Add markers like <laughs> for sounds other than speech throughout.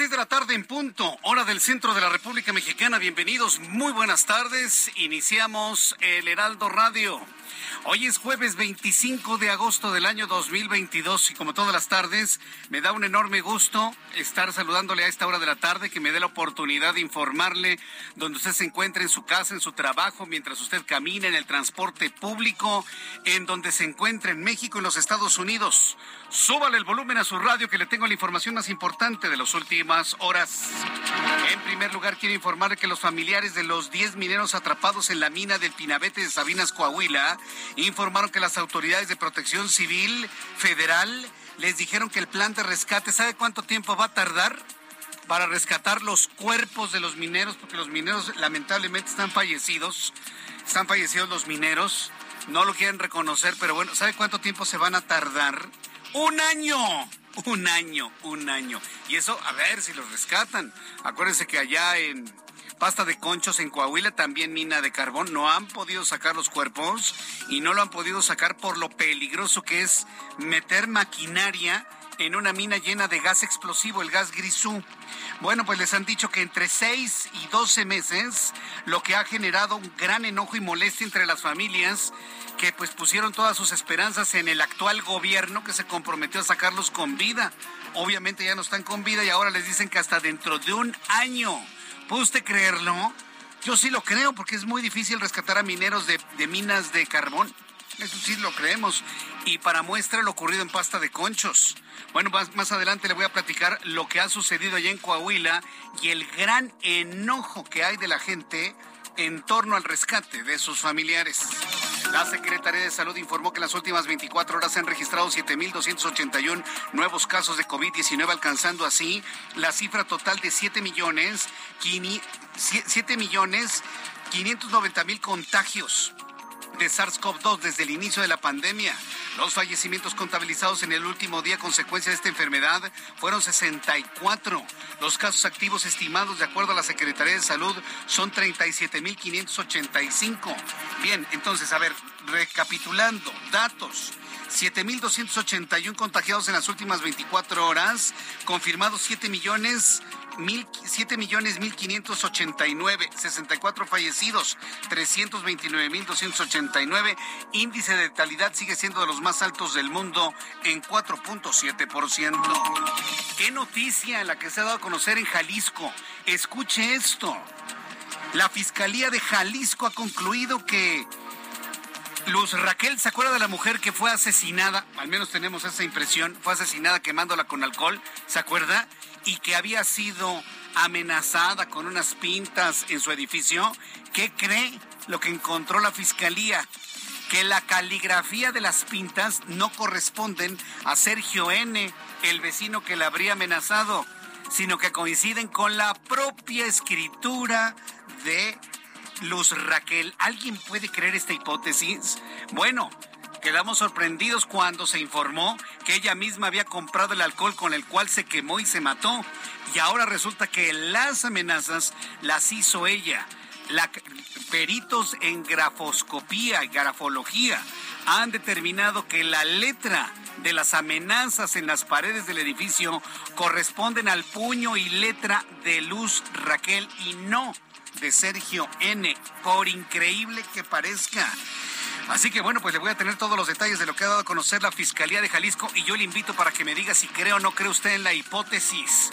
6 de la tarde en punto, hora del centro de la República Mexicana. Bienvenidos, muy buenas tardes. Iniciamos el Heraldo Radio. Hoy es jueves 25 de agosto del año 2022 y como todas las tardes me da un enorme gusto estar saludándole a esta hora de la tarde que me dé la oportunidad de informarle donde usted se encuentre en su casa, en su trabajo, mientras usted camina en el transporte público, en donde se encuentra en México en los Estados Unidos. Súbale el volumen a su radio que le tengo la información más importante de las últimas horas. En primer lugar, quiero informarle que los familiares de los 10 mineros atrapados en la mina del Pinabete de Sabinas, Coahuila, informaron que las autoridades de protección civil federal les dijeron que el plan de rescate, ¿sabe cuánto tiempo va a tardar? Para rescatar los cuerpos de los mineros, porque los mineros lamentablemente están fallecidos. Están fallecidos los mineros. No lo quieren reconocer, pero bueno, ¿sabe cuánto tiempo se van a tardar? Un año, un año, un año. Y eso, a ver si los rescatan. Acuérdense que allá en Pasta de Conchos en Coahuila, también mina de carbón, no han podido sacar los cuerpos y no lo han podido sacar por lo peligroso que es meter maquinaria en una mina llena de gas explosivo, el gas grisú. Bueno, pues les han dicho que entre 6 y 12 meses, lo que ha generado un gran enojo y molestia entre las familias que pues pusieron todas sus esperanzas en el actual gobierno que se comprometió a sacarlos con vida. Obviamente ya no están con vida y ahora les dicen que hasta dentro de un año ¿Puede usted creerlo? Yo sí lo creo porque es muy difícil rescatar a mineros de, minas de carbón. Eso sí lo creemos. Y para muestra lo ocurrido en Pasta de Conchos. Bueno, más, más, adelante le voy a platicar lo que ha sucedido allá en Coahuila y el gran enojo que hay de la gente en torno al rescate de sus familiares. La Secretaría de Salud informó que en las últimas 24 horas se han registrado 7.281 nuevos casos de COVID-19, alcanzando así la cifra total de 7 millones, 7 millones 590 mil contagios de SARS-CoV-2 desde el inicio de la pandemia. Los fallecimientos contabilizados en el último día consecuencia de esta enfermedad fueron 64. Los casos activos estimados de acuerdo a la Secretaría de Salud son 37.585. Bien, entonces, a ver, recapitulando, datos. 7.281 contagiados en las últimas 24 horas, confirmados 7 millones mil, 7 millones 1.589, 64 fallecidos, 329 mil 289. Índice de letalidad sigue siendo de los más altos del mundo en 4.7%. ¿Qué noticia la que se ha dado a conocer en Jalisco? Escuche esto. La Fiscalía de Jalisco ha concluido que Luz Raquel, ¿se acuerda de la mujer que fue asesinada? Al menos tenemos esa impresión. Fue asesinada quemándola con alcohol, ¿se acuerda? Y que había sido amenazada con unas pintas en su edificio. ¿Qué cree lo que encontró la fiscalía? Que la caligrafía de las pintas no corresponden a Sergio N., el vecino que la habría amenazado, sino que coinciden con la propia escritura de Luz Raquel. ¿Alguien puede creer esta hipótesis? Bueno, quedamos sorprendidos cuando se informó que ella misma había comprado el alcohol con el cual se quemó y se mató. Y ahora resulta que las amenazas las hizo ella. La, peritos en grafoscopía y grafología han determinado que la letra de las amenazas en las paredes del edificio corresponden al puño y letra de Luz Raquel y no de Sergio N, por increíble que parezca. Así que bueno, pues le voy a tener todos los detalles de lo que ha dado a conocer la Fiscalía de Jalisco y yo le invito para que me diga si cree o no cree usted en la hipótesis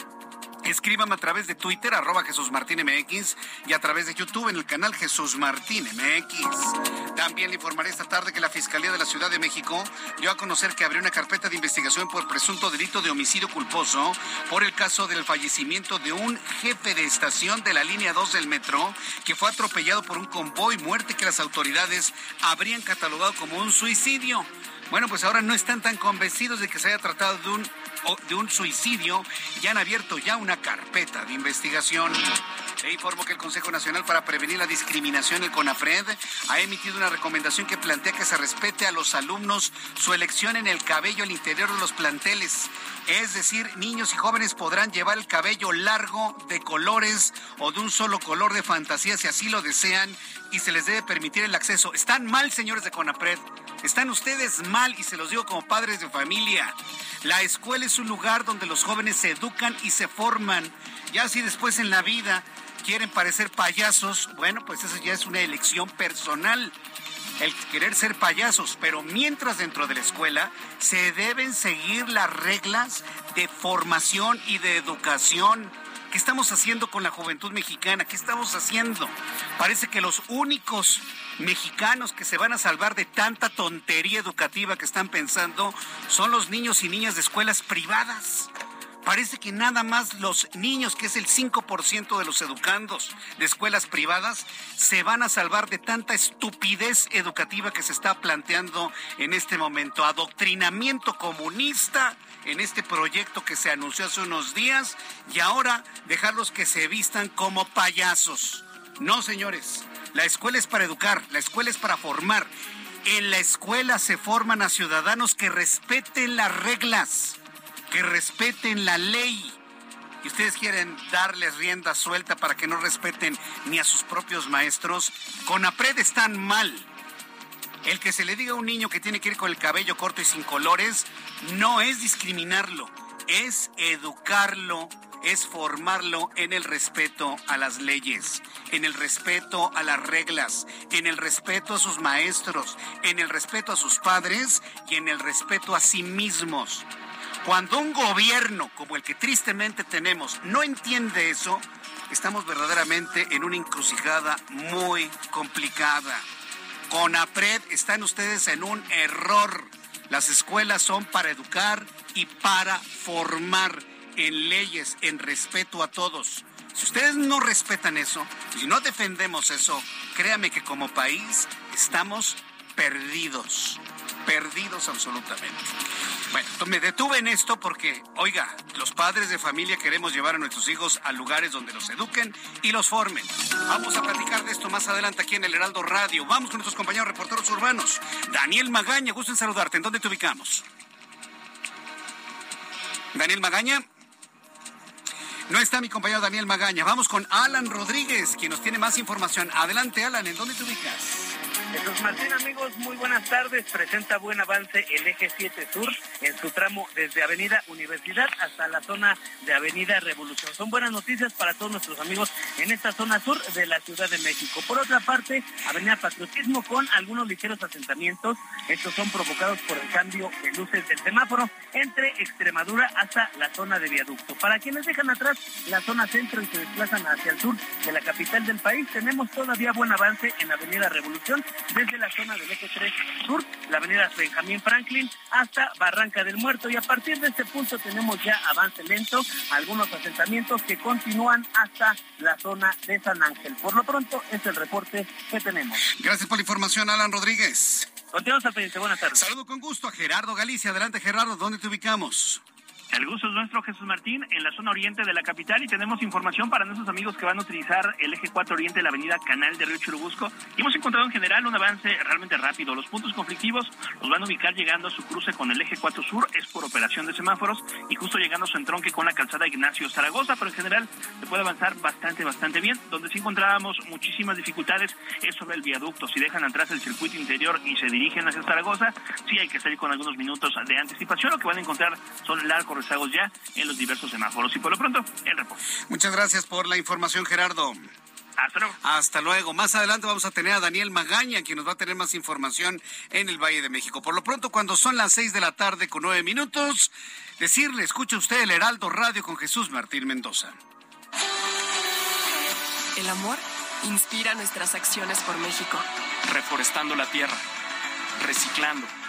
Escríbame a través de Twitter, arroba Jesús Martín MX, y a través de YouTube en el canal Jesús Martín MX. También le informaré esta tarde que la Fiscalía de la Ciudad de México dio a conocer que abrió una carpeta de investigación por presunto delito de homicidio culposo por el caso del fallecimiento de un jefe de estación de la línea 2 del metro que fue atropellado por un convoy, muerte que las autoridades habrían catalogado como un suicidio. Bueno, pues ahora no están tan convencidos de que se haya tratado de un de un suicidio y han abierto ya una carpeta de investigación. Se informó que el Consejo Nacional para Prevenir la Discriminación, el CONAPRED, ha emitido una recomendación que plantea que se respete a los alumnos su elección en el cabello al interior de los planteles. Es decir, niños y jóvenes podrán llevar el cabello largo, de colores o de un solo color de fantasía si así lo desean y se les debe permitir el acceso. Están mal, señores de CONAPRED. Están ustedes mal y se los digo como padres de familia. La escuela es un lugar donde los jóvenes se educan y se forman. Ya si después en la vida quieren parecer payasos, bueno, pues eso ya es una elección personal. El querer ser payasos, pero mientras dentro de la escuela se deben seguir las reglas de formación y de educación. ¿Qué estamos haciendo con la juventud mexicana? ¿Qué estamos haciendo? Parece que los únicos mexicanos que se van a salvar de tanta tontería educativa que están pensando son los niños y niñas de escuelas privadas. Parece que nada más los niños, que es el 5% de los educandos de escuelas privadas, se van a salvar de tanta estupidez educativa que se está planteando en este momento. Adoctrinamiento comunista en este proyecto que se anunció hace unos días y ahora dejarlos que se vistan como payasos. No, señores, la escuela es para educar, la escuela es para formar. En la escuela se forman a ciudadanos que respeten las reglas, que respeten la ley. Y ustedes quieren darles rienda suelta para que no respeten ni a sus propios maestros. Con APRED están mal. El que se le diga a un niño que tiene que ir con el cabello corto y sin colores no es discriminarlo, es educarlo es formarlo en el respeto a las leyes, en el respeto a las reglas, en el respeto a sus maestros, en el respeto a sus padres y en el respeto a sí mismos. Cuando un gobierno como el que tristemente tenemos no entiende eso, estamos verdaderamente en una encrucijada muy complicada. Con APRED están ustedes en un error. Las escuelas son para educar y para formar en leyes, en respeto a todos. Si ustedes no respetan eso, si no defendemos eso, créame que como país estamos perdidos, perdidos absolutamente. Bueno, me detuve en esto porque, oiga, los padres de familia queremos llevar a nuestros hijos a lugares donde los eduquen y los formen. Vamos a platicar de esto más adelante aquí en el Heraldo Radio. Vamos con nuestros compañeros reporteros urbanos. Daniel Magaña, gusto en saludarte. ¿En dónde te ubicamos? Daniel Magaña. No está mi compañero Daniel Magaña. Vamos con Alan Rodríguez, quien nos tiene más información. Adelante, Alan, ¿en dónde te ubicas? Jesús Martín, amigos, muy buenas tardes. Presenta buen avance el eje 7 Sur en su tramo desde Avenida Universidad hasta la zona de Avenida Revolución. Son buenas noticias para todos nuestros amigos en esta zona sur de la Ciudad de México. Por otra parte, Avenida Patriotismo con algunos ligeros asentamientos. Estos son provocados por el cambio de luces del semáforo entre Extremadura hasta la zona de viaducto. Para quienes dejan atrás la zona centro y se desplazan hacia el sur de la capital del país, tenemos todavía buen avance en Avenida Revolución desde la zona del eje 3 sur, la avenida Benjamín Franklin, hasta Barranca del Muerto. Y a partir de este punto tenemos ya avance lento, algunos asentamientos que continúan hasta la zona de San Ángel. Por lo pronto, es el reporte que tenemos. Gracias por la información, Alan Rodríguez. Continuamos al pendiente. Buenas tardes. Saludo con gusto a Gerardo Galicia. Adelante, Gerardo. ¿Dónde te ubicamos? El gusto es nuestro, Jesús Martín, en la zona oriente de la capital y tenemos información para nuestros amigos que van a utilizar el eje 4 oriente de la avenida Canal de Río Churubusco. Y hemos encontrado en general un avance realmente rápido. Los puntos conflictivos los van a ubicar llegando a su cruce con el eje 4 sur, es por operación de semáforos, y justo llegando a su entronque con la calzada Ignacio Zaragoza, pero en general se puede avanzar bastante, bastante bien. Donde sí encontrábamos muchísimas dificultades es sobre el viaducto. Si dejan atrás el circuito interior y se dirigen hacia Zaragoza, sí hay que salir con algunos minutos de anticipación. Lo que van a encontrar son largos rezagos ya en los diversos semáforos. Y por lo pronto, el reporte. Muchas gracias por la información, Gerardo. Hasta luego. Hasta luego. Más adelante vamos a tener a Daniel Magaña, quien nos va a tener más información en el Valle de México. Por lo pronto, cuando son las seis de la tarde con nueve minutos, decirle, escuche usted el Heraldo Radio con Jesús Martín Mendoza. El amor inspira nuestras acciones por México. Reforestando la tierra, reciclando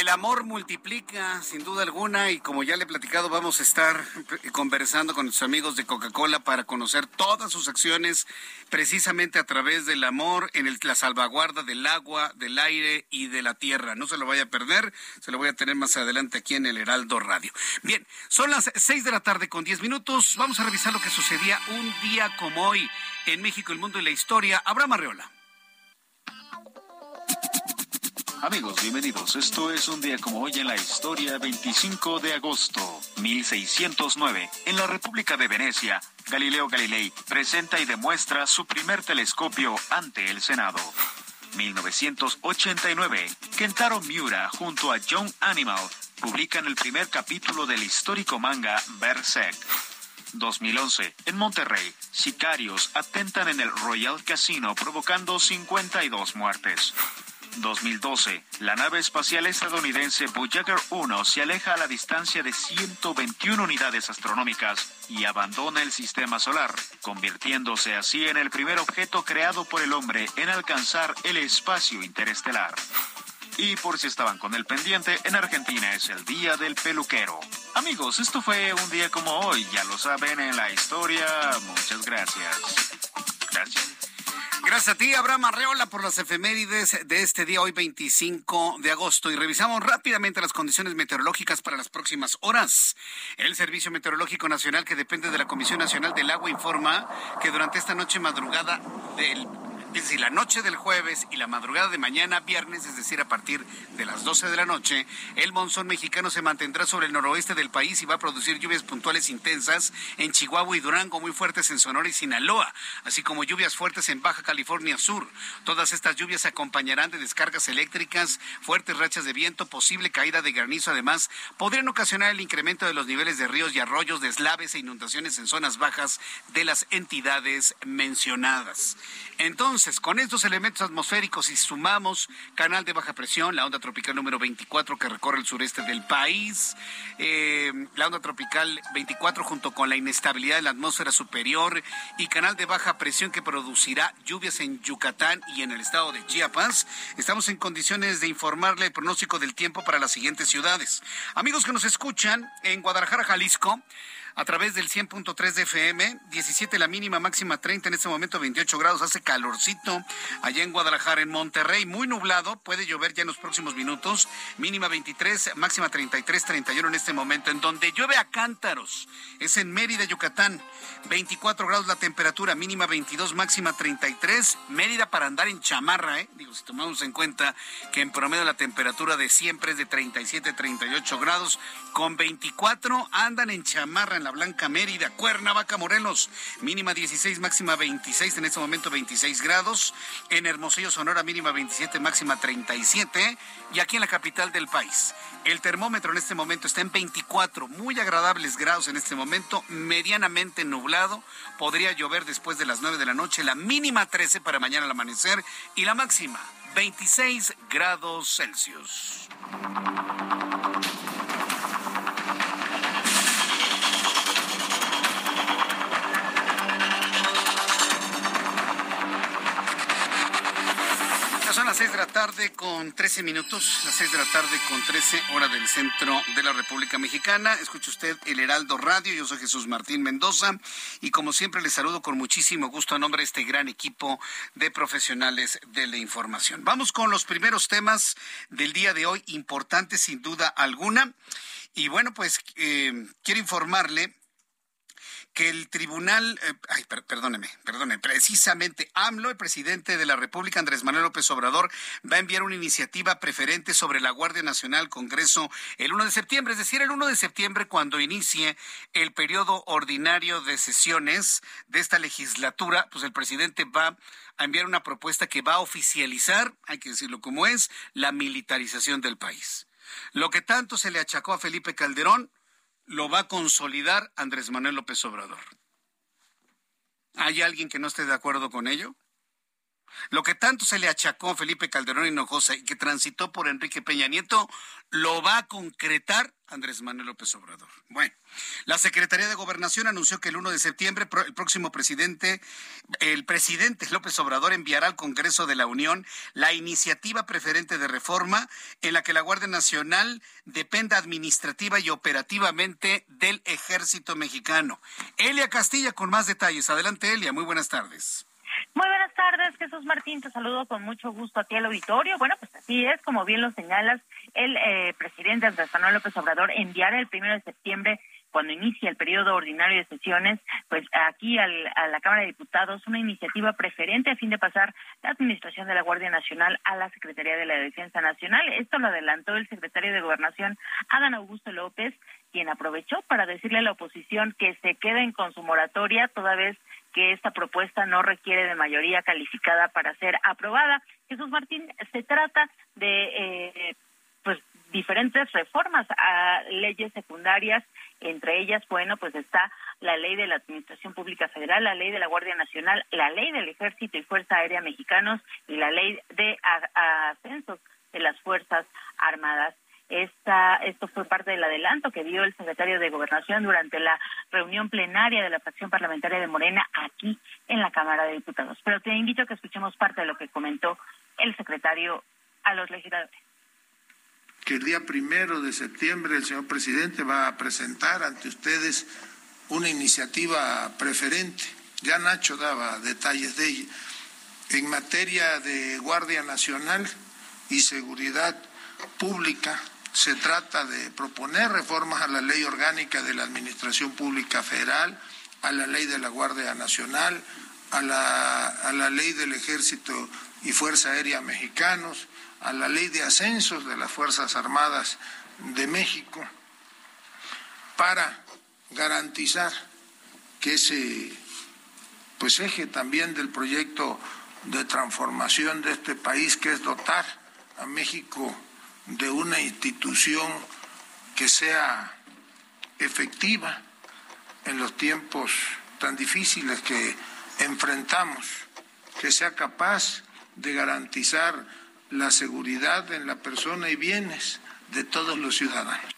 El amor multiplica, sin duda alguna, y como ya le he platicado, vamos a estar conversando con nuestros amigos de Coca-Cola para conocer todas sus acciones precisamente a través del amor en la salvaguarda del agua, del aire y de la tierra. No se lo vaya a perder, se lo voy a tener más adelante aquí en el Heraldo Radio. Bien, son las seis de la tarde con diez minutos. Vamos a revisar lo que sucedía un día como hoy en México, el mundo y la historia. Abraham Arreola. Amigos, bienvenidos. Esto es un día como hoy en la historia, 25 de agosto, 1609. En la República de Venecia, Galileo Galilei presenta y demuestra su primer telescopio ante el Senado. 1989, Kentaro Miura junto a John Animal publican el primer capítulo del histórico manga Berserk. 2011, en Monterrey, sicarios atentan en el Royal Casino provocando 52 muertes. 2012, la nave espacial estadounidense Voyager 1 se aleja a la distancia de 121 unidades astronómicas y abandona el sistema solar, convirtiéndose así en el primer objeto creado por el hombre en alcanzar el espacio interestelar. Y por si estaban con el pendiente, en Argentina es el Día del Peluquero. Amigos, esto fue un día como hoy, ya lo saben en la historia. Muchas gracias. Gracias. Gracias a ti, Abraham Arreola, por las efemérides de este día, hoy 25 de agosto. Y revisamos rápidamente las condiciones meteorológicas para las próximas horas. El Servicio Meteorológico Nacional, que depende de la Comisión Nacional del Agua, informa que durante esta noche madrugada del es decir, la noche del jueves y la madrugada de mañana, viernes, es decir, a partir de las 12 de la noche, el monzón mexicano se mantendrá sobre el noroeste del país y va a producir lluvias puntuales intensas en Chihuahua y Durango, muy fuertes en Sonora y Sinaloa, así como lluvias fuertes en Baja California Sur. Todas estas lluvias se acompañarán de descargas eléctricas, fuertes rachas de viento, posible caída de granizo. Además, podrían ocasionar el incremento de los niveles de ríos y arroyos, deslaves e inundaciones en zonas bajas de las entidades mencionadas. Entonces, con estos elementos atmosféricos y sumamos canal de baja presión, la onda tropical número 24 que recorre el sureste del país, eh, la onda tropical 24 junto con la inestabilidad de la atmósfera superior y canal de baja presión que producirá lluvias en Yucatán y en el estado de Chiapas, estamos en condiciones de informarle el pronóstico del tiempo para las siguientes ciudades. Amigos que nos escuchan en Guadalajara, Jalisco, a través del 100.3 de FM, 17 la mínima, máxima 30, en este momento 28 grados, hace calorcito allá en Guadalajara, en Monterrey, muy nublado, puede llover ya en los próximos minutos, mínima 23, máxima 33, 31 en este momento, en donde llueve a cántaros, es en Mérida, Yucatán, 24 grados la temperatura, mínima 22, máxima 33, Mérida para andar en chamarra, ¿eh? digo, si tomamos en cuenta que en promedio la temperatura de siempre es de 37, 38 grados, con 24 andan en chamarra en la Blanca Mérida, Cuernavaca, Morelos, mínima 16, máxima 26, en este momento 26 grados, en Hermosillo, Sonora, mínima 27, máxima 37, y aquí en la capital del país. El termómetro en este momento está en 24, muy agradables grados en este momento, medianamente nublado, podría llover después de las 9 de la noche, la mínima 13 para mañana al amanecer y la máxima 26 grados Celsius. Las seis de la tarde con 13 minutos, las seis de la tarde con 13 hora del centro de la República Mexicana. Escucha usted el Heraldo Radio, yo soy Jesús Martín Mendoza y como siempre le saludo con muchísimo gusto a nombre de este gran equipo de profesionales de la información. Vamos con los primeros temas del día de hoy, importantes sin duda alguna. Y bueno, pues eh, quiero informarle que el tribunal, eh, ay, perdóneme, perdóneme, precisamente AMLO, el presidente de la República, Andrés Manuel López Obrador, va a enviar una iniciativa preferente sobre la Guardia Nacional al Congreso el 1 de septiembre, es decir, el 1 de septiembre cuando inicie el periodo ordinario de sesiones de esta legislatura, pues el presidente va a enviar una propuesta que va a oficializar, hay que decirlo como es, la militarización del país. Lo que tanto se le achacó a Felipe Calderón, lo va a consolidar Andrés Manuel López Obrador. ¿Hay alguien que no esté de acuerdo con ello? Lo que tanto se le achacó a Felipe Calderón Hinojosa y que transitó por Enrique Peña Nieto, lo va a concretar Andrés Manuel López Obrador. Bueno, la Secretaría de Gobernación anunció que el 1 de septiembre el próximo presidente, el presidente López Obrador enviará al Congreso de la Unión la iniciativa preferente de reforma en la que la Guardia Nacional dependa administrativa y operativamente del Ejército Mexicano. Elia Castilla con más detalles. Adelante, Elia. Muy buenas tardes. Muy buenas tardes, Jesús Martín, te saludo con mucho gusto aquí al auditorio. Bueno, pues así es, como bien lo señalas, el eh, presidente Andrés Manuel López Obrador enviará el primero de septiembre cuando inicia el periodo ordinario de sesiones, pues aquí a la Cámara de Diputados una iniciativa preferente a fin de pasar la administración de la Guardia Nacional a la Secretaría de la Defensa Nacional. Esto lo adelantó el secretario de Gobernación, Adán Augusto López, quien aprovechó para decirle a la oposición que se queden con su moratoria toda vez que esta propuesta no requiere de mayoría calificada para ser aprobada. Jesús Martín, se trata de eh, diferentes reformas a leyes secundarias, entre ellas, bueno, pues está la ley de la Administración Pública Federal, la ley de la Guardia Nacional, la ley del Ejército y Fuerza Aérea Mexicanos y la ley de ascensos de las Fuerzas Armadas. Esta, esto fue parte del adelanto que dio el secretario de Gobernación durante la reunión plenaria de la fracción parlamentaria de Morena aquí en la Cámara de Diputados. Pero te invito a que escuchemos parte de lo que comentó el secretario a los legisladores. Que el día primero de septiembre el señor presidente va a presentar ante ustedes una iniciativa preferente. Ya Nacho daba detalles de ella. En materia de Guardia Nacional y Seguridad Pública, se trata de proponer reformas a la ley orgánica de la Administración Pública Federal, a la ley de la Guardia Nacional, a la, a la ley del Ejército y Fuerza Aérea Mexicanos, a la ley de ascensos de las Fuerzas Armadas de México, para garantizar que ese pues eje también del proyecto de transformación de este país, que es dotar a México de una institución que sea efectiva en los tiempos tan difíciles que enfrentamos, que sea capaz de garantizar la seguridad en la persona y bienes de todos los ciudadanos.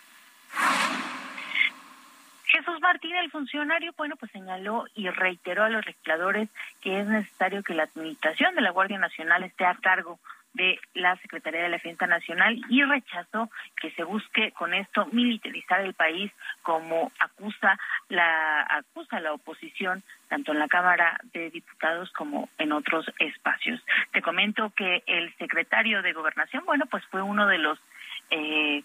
Jesús Martín, el funcionario, bueno, pues señaló y reiteró a los legisladores que es necesario que la administración de la Guardia Nacional esté a cargo de la Secretaría de la Defensa Nacional y rechazó que se busque con esto militarizar el país como acusa la acusa la oposición tanto en la Cámara de Diputados como en otros espacios. Te comento que el secretario de Gobernación, bueno, pues fue uno de los eh,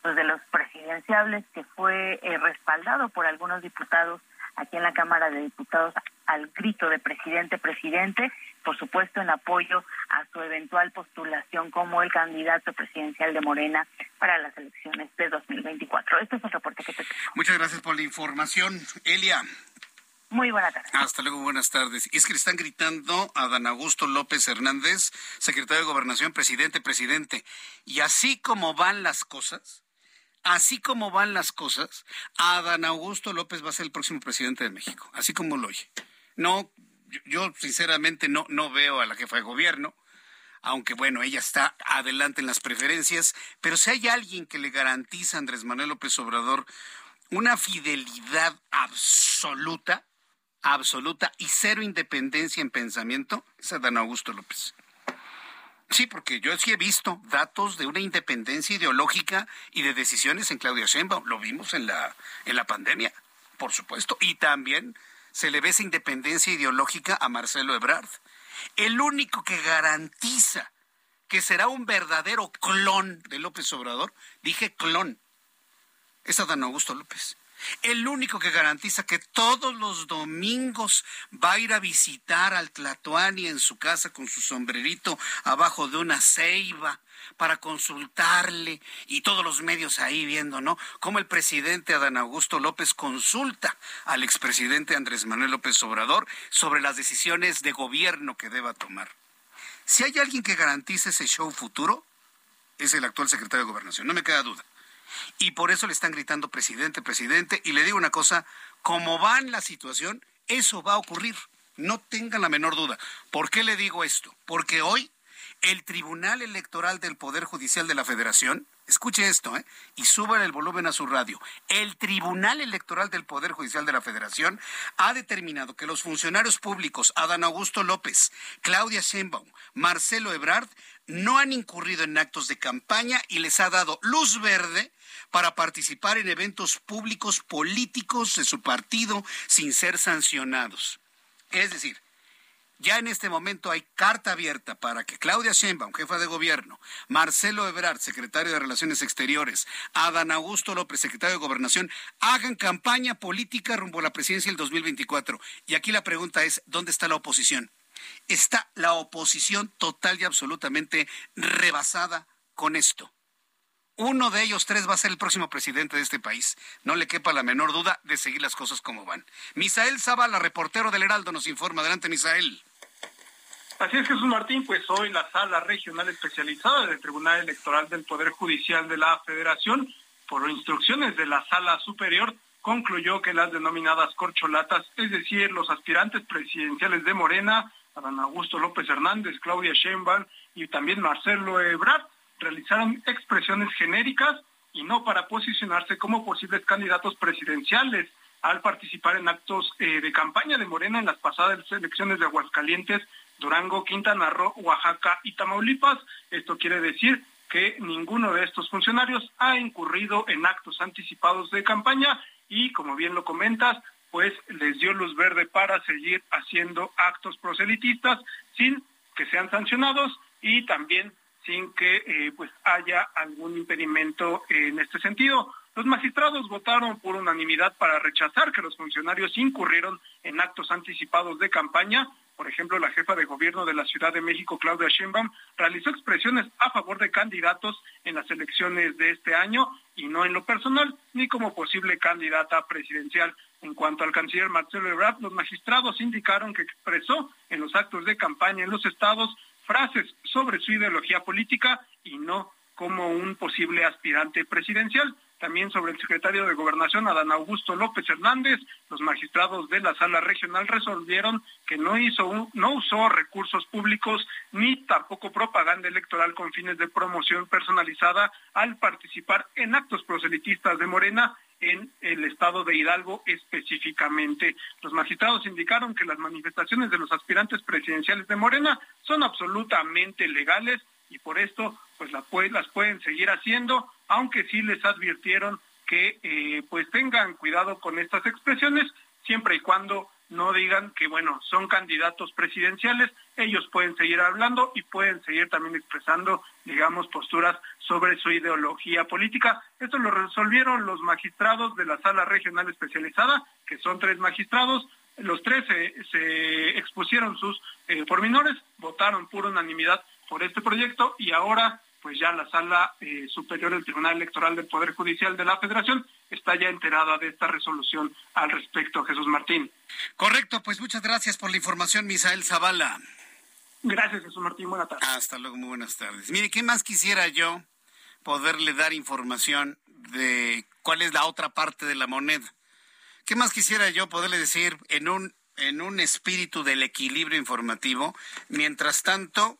pues de los presidenciables que fue eh, respaldado por algunos diputados aquí en la Cámara de Diputados al grito de presidente, presidente, por supuesto en apoyo a su eventual postulación como el candidato presidencial de Morena para las elecciones de 2024. Este es el reporte que te tengo. Muchas gracias por la información, Elia. Muy buenas tardes. Hasta luego, buenas tardes. Y es que le están gritando a Dan Augusto López Hernández, secretario de Gobernación, presidente, presidente. Y así como van las cosas, así como van las cosas, Adán Augusto López va a ser el próximo presidente de México, así como lo oye. No, yo, sinceramente no, no veo a la jefa de gobierno, aunque bueno, ella está adelante en las preferencias, pero si hay alguien que le garantiza a Andrés Manuel López Obrador una fidelidad absoluta, absoluta y cero independencia en pensamiento, es Adán Augusto López. Sí, porque yo sí he visto datos de una independencia ideológica y de decisiones en Claudia Sheinbaum. Lo vimos en la, en la pandemia, por supuesto. Y también se le ve esa independencia ideológica a Marcelo Ebrard. El único que garantiza que será un verdadero clon de López Obrador, dije clon, es Adán Augusto López. El único que garantiza que todos los domingos va a ir a visitar al Tlatuani en su casa con su sombrerito abajo de una ceiba para consultarle y todos los medios ahí viendo, ¿no? Cómo el presidente Adán Augusto López consulta al expresidente Andrés Manuel López Obrador sobre las decisiones de gobierno que deba tomar. Si hay alguien que garantice ese show futuro, es el actual secretario de Gobernación, no me queda duda. Y por eso le están gritando presidente, presidente. Y le digo una cosa, como va en la situación, eso va a ocurrir. No tengan la menor duda. ¿Por qué le digo esto? Porque hoy el Tribunal Electoral del Poder Judicial de la Federación, escuche esto, ¿eh? y suban el volumen a su radio, el Tribunal Electoral del Poder Judicial de la Federación ha determinado que los funcionarios públicos Adán Augusto López, Claudia Sheinbaum, Marcelo Ebrard, no han incurrido en actos de campaña y les ha dado luz verde para participar en eventos públicos políticos de su partido sin ser sancionados. Es decir, ya en este momento hay carta abierta para que Claudia Sheinbaum, jefa de gobierno, Marcelo Ebrard, secretario de Relaciones Exteriores, Adán Augusto López, secretario de Gobernación, hagan campaña política rumbo a la presidencia del 2024. Y aquí la pregunta es, ¿dónde está la oposición? Está la oposición total y absolutamente rebasada con esto. Uno de ellos tres va a ser el próximo presidente de este país. No le quepa la menor duda de seguir las cosas como van. Misael Zavala, reportero del Heraldo, nos informa. Adelante, Misael. Así es, Jesús Martín, pues hoy la sala regional especializada del Tribunal Electoral del Poder Judicial de la Federación, por instrucciones de la sala superior, concluyó que las denominadas corcholatas, es decir, los aspirantes presidenciales de Morena, Adán Augusto López Hernández, Claudia Sheinbaum y también Marcelo Ebrard, realizaron expresiones genéricas y no para posicionarse como posibles candidatos presidenciales al participar en actos eh, de campaña de Morena en las pasadas elecciones de Aguascalientes, Durango, Quintana Roo, Oaxaca y Tamaulipas. Esto quiere decir que ninguno de estos funcionarios ha incurrido en actos anticipados de campaña y, como bien lo comentas, pues les dio luz verde para seguir haciendo actos proselitistas sin que sean sancionados y también sin que eh, pues haya algún impedimento en este sentido. Los magistrados votaron por unanimidad para rechazar que los funcionarios incurrieron en actos anticipados de campaña. Por ejemplo, la jefa de gobierno de la Ciudad de México, Claudia Sheinbaum, realizó expresiones a favor de candidatos en las elecciones de este año y no en lo personal, ni como posible candidata presidencial. En cuanto al canciller Marcelo Ebrard, los magistrados indicaron que expresó en los actos de campaña en los estados frases sobre su ideología política y no como un posible aspirante presidencial. También sobre el secretario de Gobernación, Adán Augusto López Hernández, los magistrados de la sala regional resolvieron que no, hizo no usó recursos públicos ni tampoco propaganda electoral con fines de promoción personalizada al participar en actos proselitistas de Morena en el estado de Hidalgo específicamente. Los magistrados indicaron que las manifestaciones de los aspirantes presidenciales de Morena son absolutamente legales y por esto pues las, pueden seguir haciendo, aunque sí les advirtieron que eh, pues tengan cuidado con estas expresiones siempre y cuando no digan que, bueno, son candidatos presidenciales, ellos pueden seguir hablando y pueden seguir también expresando, digamos, posturas sobre su ideología política. Esto lo resolvieron los magistrados de la sala regional especializada, que son tres magistrados. Los tres se, expusieron sus eh, pormenores, votaron por unanimidad por este proyecto y ahora pues ya la sala eh, superior del Tribunal Electoral del Poder Judicial de la Federación está ya enterada de esta resolución al respecto, Jesús Martín. Correcto, pues muchas gracias por la información, Misael Zavala. Gracias, Jesús Martín. Buenas tardes. Hasta luego, muy buenas tardes. Mire, ¿qué más quisiera yo poderle dar información de cuál es la otra parte de la moneda? ¿Qué más quisiera yo poderle decir en un, en un espíritu del equilibrio informativo? Mientras tanto,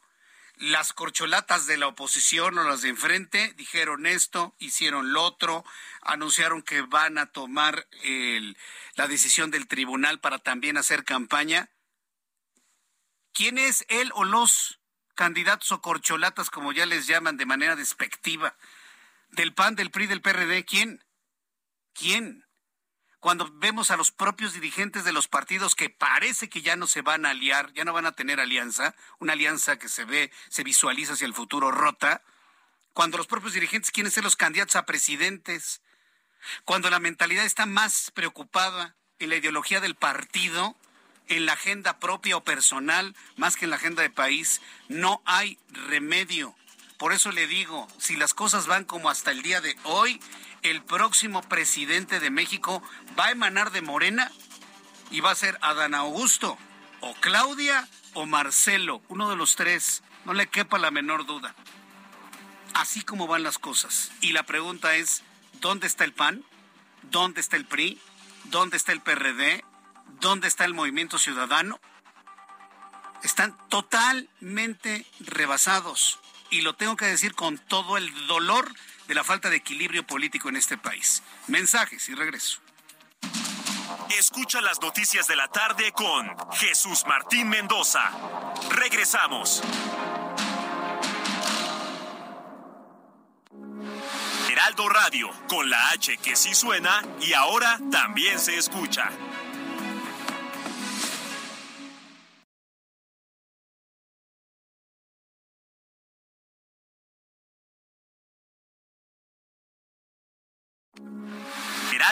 las corcholatas de la oposición o las de enfrente dijeron esto, hicieron lo otro, anunciaron que van a tomar la decisión del tribunal para también hacer campaña. ¿Quién es él o los candidatos o corcholatas, como ya les llaman de manera despectiva, del PAN, del PRI, del PRD, ¿quién? ¿Quién? Cuando vemos a los propios dirigentes de los partidos que parece que ya no se van a aliar, ya no van a tener alianza, una alianza que se ve, se visualiza hacia el futuro rota, cuando los propios dirigentes quieren ser los candidatos a presidentes, cuando la mentalidad está más preocupada en la ideología del partido, en la agenda propia o personal, más que en la agenda de país, no hay remedio. Por eso le digo, si las cosas van como hasta el día de hoy, el próximo presidente de México va a emanar de Morena y va a ser Adán Augusto, o Claudia, o Marcelo, uno de los tres, no le quepa la menor duda. Así como van las cosas. Y la pregunta es, ¿dónde está el PAN? ¿Dónde está el PRI? ¿Dónde está el PRD? ¿Dónde está el movimiento ciudadano? Están totalmente rebasados. Y lo tengo que decir con todo el dolor de la falta de equilibrio político en este país. Mensajes y regreso. Escucha las noticias de la tarde con Jesús Martín Mendoza. Regresamos. Heraldo Radio, con la H que sí suena y ahora también se escucha.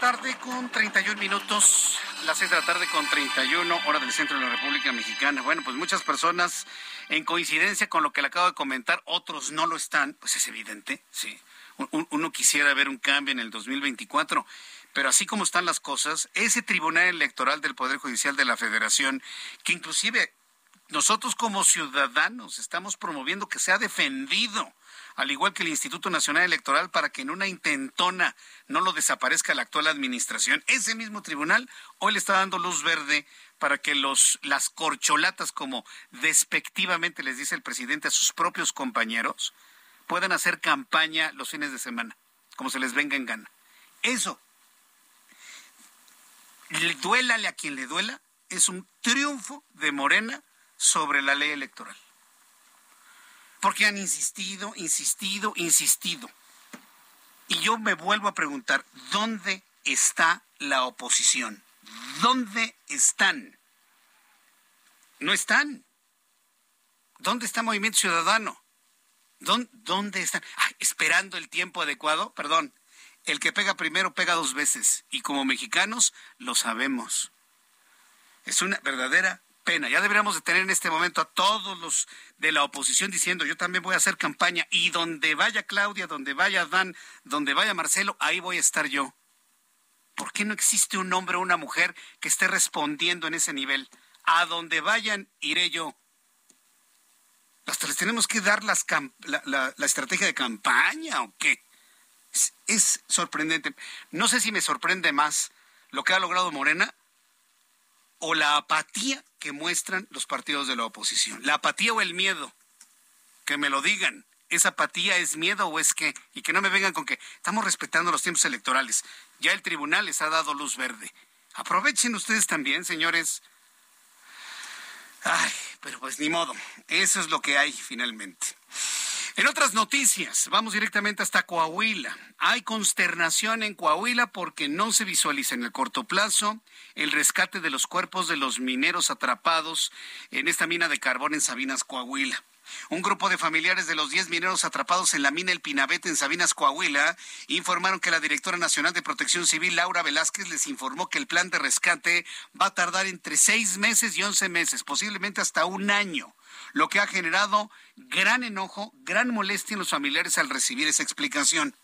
Tarde con 31 minutos. Las 6 de la tarde con 31, hora del centro de la República Mexicana. Bueno, pues muchas personas, en coincidencia con lo que le acabo de comentar, otros no lo están, pues es evidente, sí. Un- Uno quisiera ver un cambio en el 2024. Pero así como están las cosas, ese Tribunal Electoral del Poder Judicial de la Federación, que inclusive nosotros como ciudadanos estamos promoviendo que sea defendido, al igual que el Instituto Nacional Electoral, para que en una intentona no lo desaparezca la actual administración. Ese mismo tribunal hoy le está dando luz verde para que los, las corcholatas, como despectivamente les dice el presidente a sus propios compañeros, puedan hacer campaña los fines de semana, como se les venga en gana. Eso, le duélale a quien le duela, es un triunfo de Morena sobre la ley electoral. Porque han insistido, insistido, insistido. Y yo me vuelvo a preguntar, ¿dónde está la oposición? ¿Dónde están? No están. ¿Dónde está Movimiento Ciudadano? ¿Dónde, están? Ay, esperando el tiempo adecuado. Perdón, el que pega primero pega dos veces. Y como mexicanos lo sabemos. Es una verdadera Ya deberíamos de tener en este momento a todos los de la oposición diciendo yo también voy a hacer campaña y donde vaya Claudia, donde vaya Dan, donde vaya Marcelo, ahí voy a estar yo. ¿Por qué no existe un hombre o una mujer que esté respondiendo en ese nivel? A donde vayan, iré yo. Hasta les tenemos que dar las la, la- estrategia de campaña o qué. Es sorprendente. No sé si me sorprende más lo que ha logrado Morena o la apatía que muestran los partidos de la oposición. La apatía o el miedo. Que me lo digan. ¿Es apatía, es miedo o es qué? Y que no me vengan con que estamos respetando los tiempos electorales. Ya el tribunal les ha dado luz verde. Aprovechen ustedes también, señores. Ay, pero pues ni modo. Eso es lo que hay finalmente. En otras noticias, vamos directamente hasta Coahuila. Hay consternación en Coahuila porque no se visualiza en el corto plazo el rescate de los cuerpos de los mineros atrapados en esta mina de carbón en Sabinas, Coahuila. Un grupo de familiares de los 10 mineros atrapados en la mina El Pinabete en Sabinas, Coahuila, informaron que la directora nacional de Protección Civil, Laura Velázquez, les informó que el plan de rescate va a tardar entre seis meses y once meses, posiblemente hasta un año, lo que ha generado gran enojo, gran molestia en los familiares al recibir esa explicación.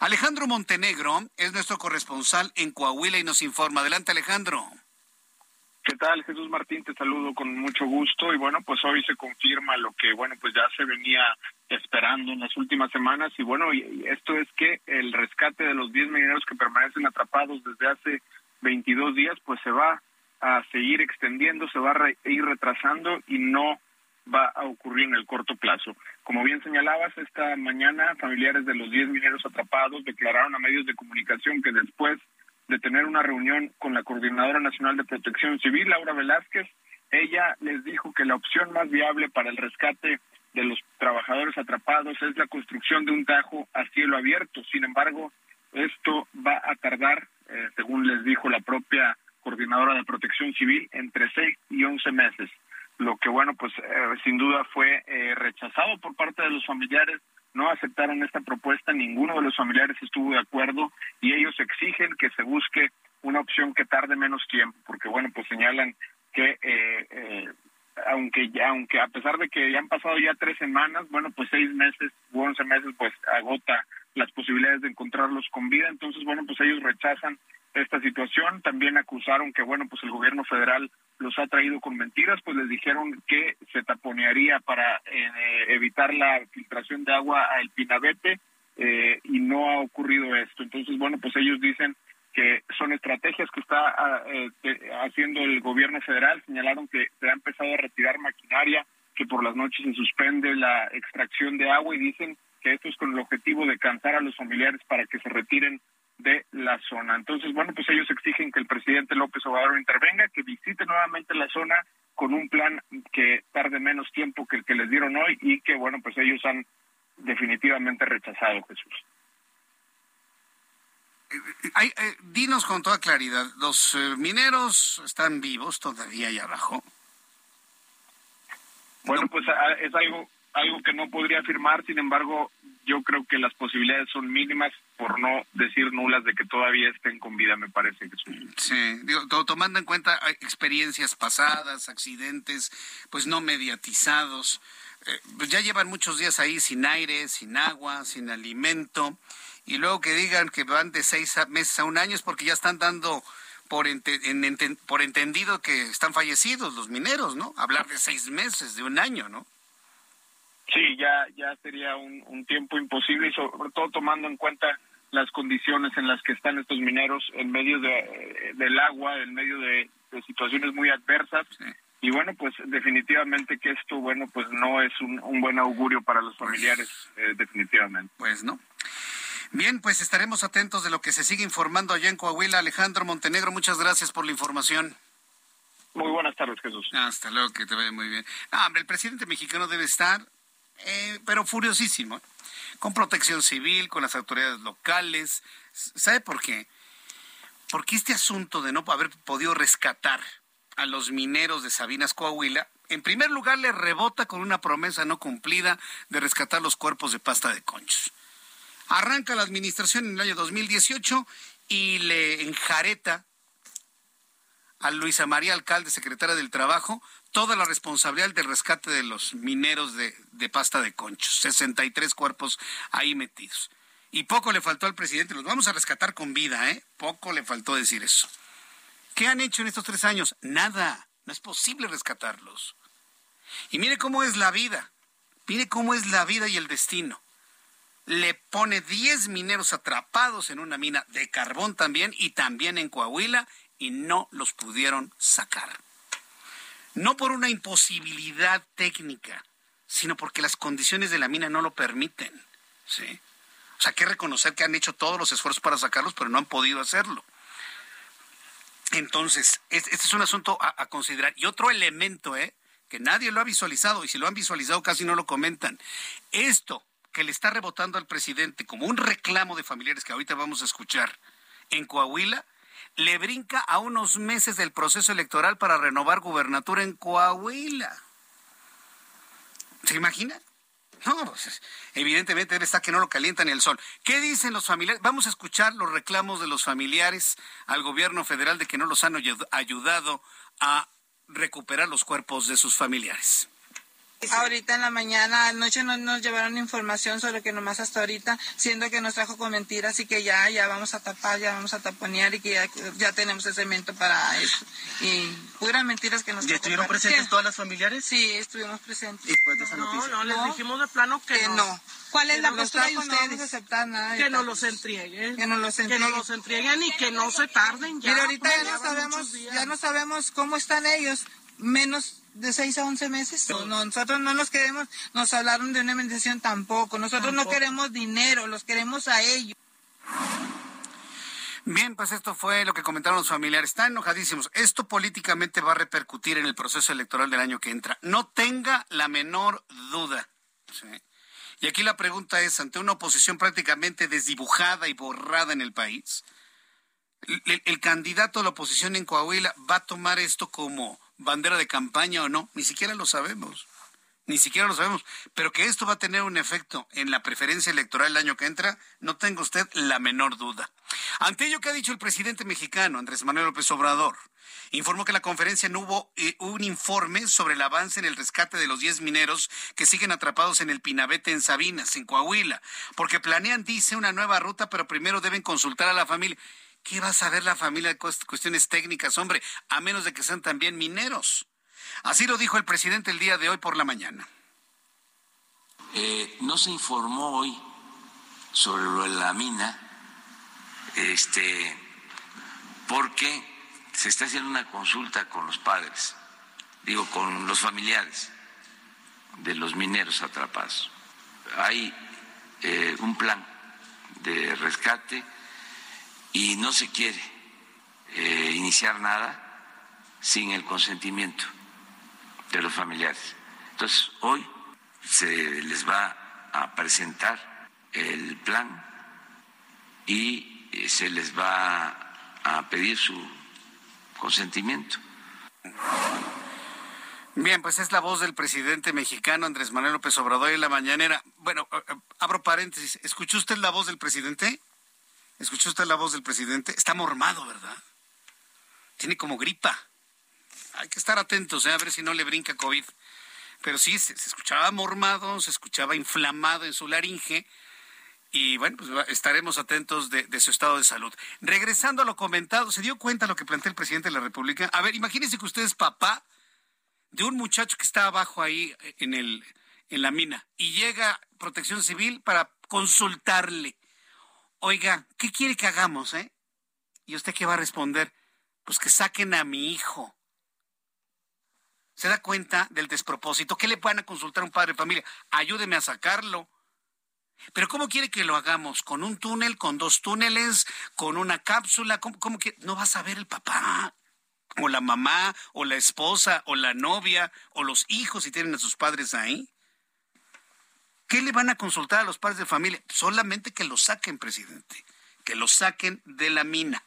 Alejandro Montenegro es nuestro corresponsal en Coahuila y nos informa. Adelante, Alejandro. ¿Qué tal, Jesús Martín? Te saludo con mucho gusto y bueno, pues hoy se confirma lo que, bueno, pues ya se venía esperando en las últimas semanas y bueno, y esto es que el rescate de los 10 mineros que permanecen atrapados desde hace 22 días, pues se va a seguir extendiendo, se va a ir retrasando y no va a ocurrir en el corto plazo. Como bien señalabas, esta mañana familiares de los 10 mineros atrapados declararon a medios de comunicación que después de tener una reunión con la Coordinadora Nacional de Protección Civil, Laura Velázquez. Ella les dijo que la opción más viable para el rescate de los trabajadores atrapados es la construcción de un tajo a cielo abierto. Sin embargo, esto va a tardar, eh, según les dijo la propia Coordinadora de Protección Civil, entre seis y once meses. Lo que, bueno, pues eh, sin duda fue eh, rechazado por parte de los familiares. No aceptaron esta propuesta, ninguno de los familiares estuvo de acuerdo y ellos exigen que se busque una opción que tarde menos tiempo, porque bueno, pues señalan que eh, eh, aunque aunque a pesar de que ya han pasado ya tres semanas, bueno, pues seis meses u once meses, pues agota las posibilidades de encontrarlos con vida, entonces bueno, pues ellos rechazan esta situación, también acusaron que bueno, pues el gobierno federal los ha traído con mentiras, pues les dijeron que se taponearía para eh, evitar la filtración de agua al Pinabete eh, y no ha ocurrido esto. Entonces, bueno, pues ellos dicen que son estrategias que está ah, eh, haciendo el gobierno federal. Señalaron que se ha empezado a retirar maquinaria, que por las noches se suspende la extracción de agua y dicen que esto es con el objetivo de cansar a los familiares para que se retiren de la zona. Entonces, bueno, pues ellos exigen que el presidente López Obrador intervenga, que visite nuevamente la zona con un plan que tarde menos tiempo que el que les dieron hoy y que, bueno, pues ellos han definitivamente rechazado, Jesús. Eh, eh, dinos con toda claridad, ¿los eh, mineros están vivos todavía ahí abajo? Bueno, pues ah, es algo algo que no podría afirmar, sin embargo, yo creo que las posibilidades son mínimas, por no decir nulas, de que todavía estén con vida, me parece que Sí, digo, tomando en cuenta experiencias pasadas, accidentes, pues no mediatizados, eh, pues ya llevan muchos días ahí sin aire, sin agua, sin alimento, y luego que digan que van de seis meses a un año es porque ya están dando por entendido que están fallecidos los mineros, ¿no? Hablar de seis meses, de un año, ¿no? Sí, ya, ya sería un, tiempo imposible y sobre todo tomando en cuenta las condiciones en las que están estos mineros en medio de, del agua, en medio de, situaciones muy adversas. Y bueno, pues definitivamente que esto, bueno, pues no es un, buen augurio para los familiares, eh, definitivamente. Pues no. Bien, pues estaremos atentos de lo que se sigue informando allá en Coahuila. Alejandro Montenegro, muchas gracias por la información. Muy buenas tardes, Jesús. Hasta luego, que te vaya muy bien. Ah, hombre, el presidente mexicano debe estar eh, pero furiosísimo, con protección civil, con las autoridades locales. ¿Sabe por qué? Porque este asunto de no haber podido rescatar a los mineros de Sabinas, Coahuila, en primer lugar le rebota con una promesa no cumplida de rescatar los cuerpos de pasta de conchos. Arranca la administración en el año 2018 y le enjareta a Luisa María Alcalde, secretaria del Trabajo, toda la responsabilidad del rescate de los mineros de, pasta de conchos. 63 cuerpos ahí metidos. Y poco le faltó al presidente, los vamos a rescatar con vida, ¿eh? Poco le faltó decir eso. ¿Qué han hecho en estos tres años? Nada. No es posible rescatarlos. Y mire cómo es la vida. Mire cómo es la vida y el destino. Le pone 10 mineros atrapados en una mina de carbón también y también en Coahuila y no los pudieron sacar no por una imposibilidad técnica, sino porque las condiciones de la mina no lo permiten. ¿sí? O sea, hay que reconocer que han hecho todos los esfuerzos para sacarlos, pero no han podido hacerlo. Entonces, este es un asunto a, considerar. Y otro elemento, ¿eh? que nadie lo ha visualizado, y si lo han visualizado casi no lo comentan. Esto que le está rebotando al presidente como un reclamo de familiares que ahorita vamos a escuchar en Coahuila, le brinca a unos meses del proceso electoral para renovar gubernatura en Coahuila. ¿Se imagina? No, pues, evidentemente debe estar que no lo calienta ni el sol. ¿Qué dicen los familiares? Vamos a escuchar los reclamos de los familiares al gobierno federal de que no los han ayudado a recuperar los cuerpos de sus familiares. Ahorita en la mañana, anoche no nos llevaron información sobre que nomás hasta ahorita, siendo que nos trajo con mentiras y que ya, ya vamos a tapar, ya vamos a taponear y que ya, tenemos el cemento para eso. Y puras mentiras que nos ¿Y estuvieron presentes todas las familiares? Sí, estuvimos presentes. ¿Y pues de esa noticia? No, no, les dijimos de plano que, no. ¿Cuál es la postura de ustedes? No aceptar nada que nos los entreguen. Que nos los entreguen. Que nos los entreguen y que no se tarden ya. Mira, ahorita ya no sabemos, ya no sabemos cómo están ellos, menos de 6 a 11 meses. nosotros no nos queremos, nos hablaron de una indemnización tampoco. Nosotros no queremos dinero, los queremos a ellos. Bien, pues esto fue lo que comentaron los familiares. Están enojadísimos. Esto políticamente va a repercutir en el proceso electoral del año que entra. No tenga la menor duda. Y aquí la pregunta es, ante una oposición prácticamente desdibujada y borrada en el país, el candidato a la oposición en Coahuila va a tomar esto como bandera de campaña o no, ni siquiera lo sabemos. Ni siquiera lo sabemos. Pero que esto va a tener un efecto en la preferencia electoral el año que entra, no tenga usted la menor duda. Ante ello que ha dicho el presidente mexicano, Andrés Manuel López Obrador, informó que la conferencia no hubo eh, un informe sobre el avance en el rescate de los 10 mineros que siguen atrapados en el Pinabete en Sabinas, en Coahuila, porque planean, dice, una nueva ruta, pero primero deben consultar a la familia. ¿Qué va a saber la familia de cuestiones técnicas, hombre? A menos de que sean también mineros. Así lo dijo el presidente el día de hoy por la mañana. Eh, no se informó hoy sobre lo de la mina, este, porque se está haciendo una consulta con los padres, digo, con los familiares de los mineros atrapados. Hay eh, un plan de rescate y no se quiere eh, iniciar nada sin el consentimiento de los familiares. Entonces, hoy se les va a presentar el plan y eh, se les va a pedir su consentimiento. Bien, pues es la voz del presidente mexicano Andrés Manuel López Obrador en la mañanera. Bueno, eh, abro paréntesis. ¿Escuchó usted la voz del presidente? ¿Escuchó usted la voz del presidente? Está mormado, ¿verdad? Tiene como gripa. Hay que estar atentos, ¿eh? a ver si no le brinca COVID. Pero sí, se, escuchaba mormado, se escuchaba inflamado en su laringe. Y bueno, pues estaremos atentos de, su estado de salud. Regresando a lo comentado, ¿se dio cuenta lo que plantea el presidente de la República? A ver, imagínese que usted es papá de un muchacho que está abajo ahí en, el, en la mina y llega Protección Civil para consultarle oiga, ¿qué quiere que hagamos, eh? ¿Y usted qué va a responder? Pues que saquen a mi hijo. ¿Se da cuenta del despropósito? ¿Qué le van a consultar a un padre de familia? Ayúdeme a sacarlo. Pero ¿cómo quiere que lo hagamos? ¿Con un túnel, con dos túneles, con una cápsula? ¿Cómo, cómo que no va a saber el papá? O la mamá, o la esposa, o la novia, o los hijos si tienen a sus padres ahí. ¿Qué le van a consultar a los padres de familia? Solamente que lo saquen, presidente, que lo saquen de la mina.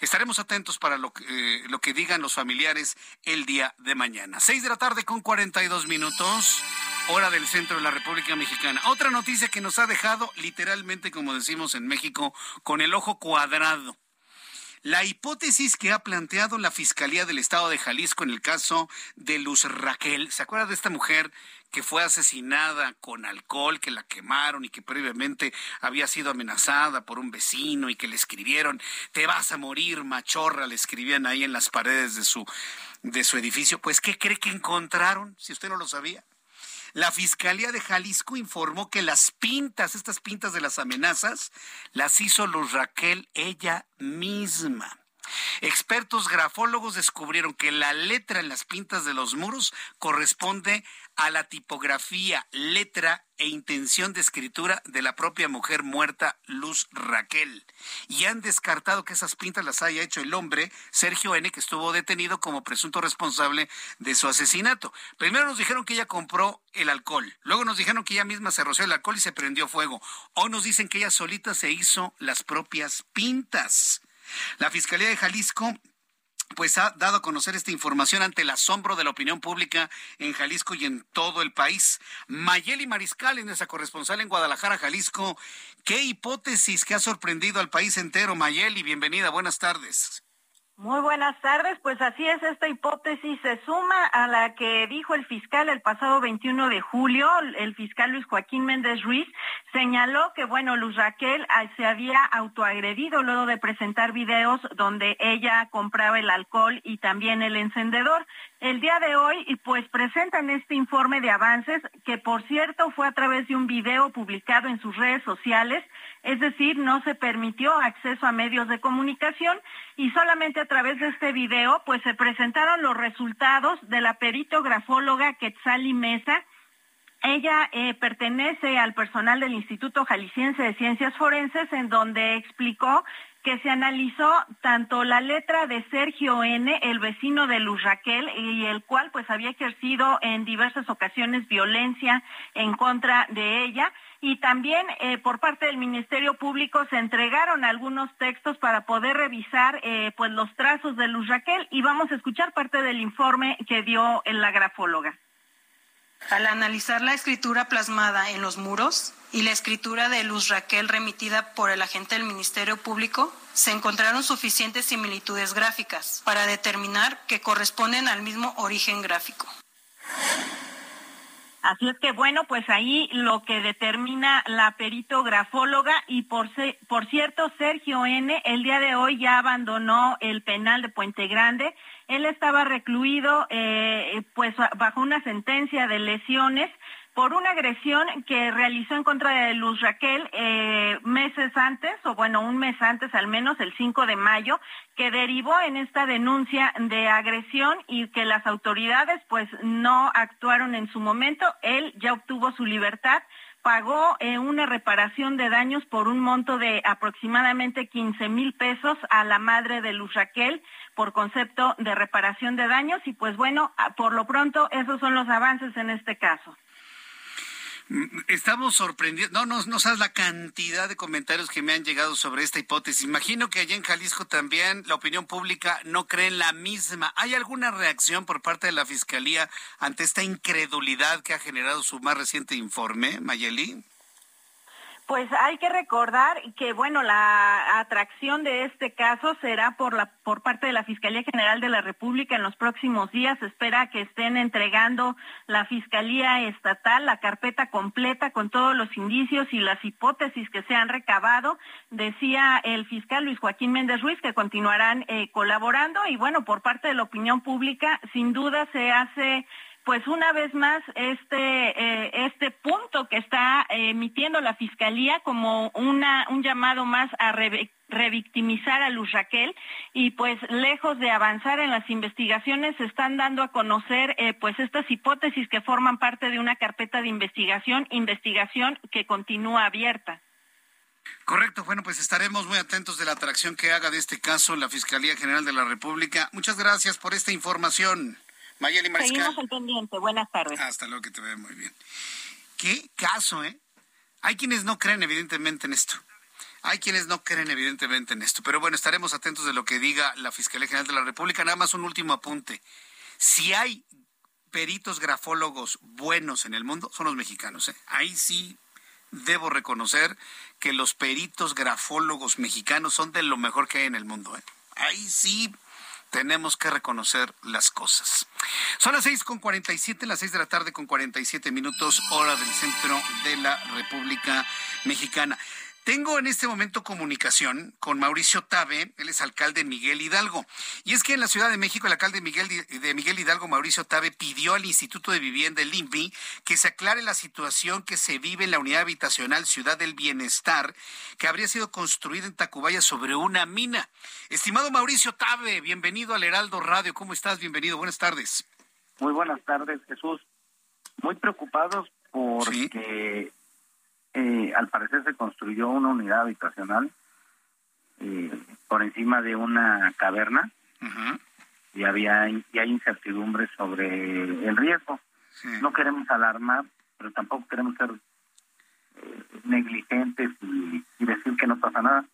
Estaremos atentos para lo que, eh, lo que digan los familiares el día de mañana. Seis de la tarde con 42 minutos, hora del centro de la República Mexicana. Otra noticia que nos ha dejado literalmente, como decimos en México, con el ojo cuadrado. La hipótesis que ha planteado la Fiscalía del Estado de Jalisco en el caso de Luz Raquel, ¿se acuerda de esta mujer que fue asesinada con alcohol, que la quemaron y que previamente había sido amenazada por un vecino y que le escribieron, te vas a morir, machorra, le escribían ahí en las paredes de su, de su edificio? Pues, ¿qué cree que encontraron? Si usted no lo sabía. La Fiscalía de Jalisco informó que las pintas, estas pintas de las amenazas, las hizo Luz Raquel ella misma. Expertos grafólogos descubrieron que la letra en las pintas de los muros corresponde a la tipografía, letra e intención de escritura de la propia mujer muerta Luz Raquel. Y han descartado que esas pintas las haya hecho el hombre Sergio N., que estuvo detenido como presunto responsable de su asesinato. Primero nos dijeron que ella compró el alcohol, luego nos dijeron que ella misma se roció el alcohol y se prendió fuego. O nos dicen que ella solita se hizo las propias pintas. La Fiscalía de Jalisco pues ha dado a conocer esta información ante el asombro de la opinión pública en Jalisco y en todo el país. Mayeli Mariscal, en nuestra corresponsal en Guadalajara, Jalisco, ¿qué hipótesis que ha sorprendido al país entero? Mayeli, bienvenida, buenas tardes. Muy buenas tardes, pues así es, esta hipótesis se suma a la que dijo el fiscal el pasado 21 de julio, el fiscal Luis Joaquín Méndez Ruiz, señaló que, bueno, Luz Raquel ah, se había autoagredido luego de presentar videos donde ella compraba el alcohol y también el encendedor. El día de hoy, pues presentan este informe de avances, que por cierto fue a través de un video publicado en sus redes sociales, es decir, no se permitió acceso a medios de comunicación y solamente a través de este video pues se presentaron los resultados de la perito grafóloga Quetzali Mesa. Ella eh, pertenece al personal del Instituto Jalisciense de Ciencias Forenses en donde explicó que se analizó tanto la letra de Sergio N., el vecino de Luz Raquel, y el cual pues había ejercido en diversas ocasiones violencia en contra de ella, y también eh, por parte del Ministerio Público se entregaron algunos textos para poder revisar eh, pues los trazos de Luz Raquel y vamos a escuchar parte del informe que dio la grafóloga. Al analizar la escritura plasmada en los muros y la escritura de Luz Raquel remitida por el agente del Ministerio Público, se encontraron suficientes similitudes gráficas para determinar que corresponden al mismo origen gráfico. Así es que bueno, pues ahí lo que determina la peritografóloga y por, por cierto, Sergio N. el día de hoy ya abandonó el penal de Puente Grande. Él estaba recluido eh, pues bajo una sentencia de lesiones por una agresión que realizó en contra de Luz Raquel eh, meses antes, o bueno, un mes antes al menos, el 5 de mayo, que derivó en esta denuncia de agresión y que las autoridades pues no actuaron en su momento. Él ya obtuvo su libertad pagó eh, una reparación de daños por un monto de aproximadamente 15 mil pesos a la madre de Luz Raquel por concepto de reparación de daños y pues bueno, por lo pronto esos son los avances en este caso. Estamos sorprendidos, no, no, no sabes la cantidad de comentarios que me han llegado sobre esta hipótesis. Imagino que allá en Jalisco también la opinión pública no cree en la misma. ¿Hay alguna reacción por parte de la Fiscalía ante esta incredulidad que ha generado su más reciente informe, Mayeli? Pues hay que recordar que bueno, la atracción de este caso será por la por parte de la Fiscalía General de la República en los próximos días. Espera que estén entregando la Fiscalía Estatal la carpeta completa con todos los indicios y las hipótesis que se han recabado. Decía el fiscal Luis Joaquín Méndez Ruiz que continuarán eh, colaborando y bueno, por parte de la opinión pública, sin duda se hace pues una vez más este eh, este punto que está emitiendo la fiscalía como una un llamado más a revictimizar a Luz Raquel y pues lejos de avanzar en las investigaciones se están dando a conocer eh, pues estas hipótesis que forman parte de una carpeta de investigación investigación que continúa abierta. Correcto, bueno, pues estaremos muy atentos de la atracción que haga de este caso la Fiscalía General de la República. Muchas gracias por esta información. Mayeli Mariscal. Seguimos al pendiente. Buenas tardes. Hasta luego, que te vea muy bien. Qué caso, ¿eh? Hay quienes no creen evidentemente en esto. Hay quienes no creen evidentemente en esto. Pero bueno, estaremos atentos de lo que diga la Fiscalía General de la República. Nada más un último apunte. Si hay peritos grafólogos buenos en el mundo, son los mexicanos. ¿eh? Ahí sí debo reconocer que los peritos grafólogos mexicanos son de lo mejor que hay en el mundo. ¿eh? Ahí sí tenemos que reconocer las cosas. Son las seis con cuarenta y siete, las seis de la tarde con cuarenta y siete minutos, hora del centro de la República Mexicana. Tengo en este momento comunicación con Mauricio Tabe, él es alcalde Miguel Hidalgo. Y es que en la Ciudad de México el alcalde Miguel, de Miguel Hidalgo, Mauricio Tabe, pidió al Instituto de Vivienda, el INVI, que se aclare la situación que se vive en la unidad habitacional Ciudad del Bienestar, que habría sido construida en Tacubaya sobre una mina. Estimado Mauricio Tabe, bienvenido al Heraldo Radio. ¿Cómo estás? Bienvenido. Buenas tardes. Muy buenas tardes, Jesús. Muy preocupados porque eh, al parecer se construyó una unidad habitacional eh, por encima de una caverna y había y hay incertidumbre sobre el riesgo. No queremos alarmar, pero tampoco queremos ser eh, negligentes y, decir que no pasa nada.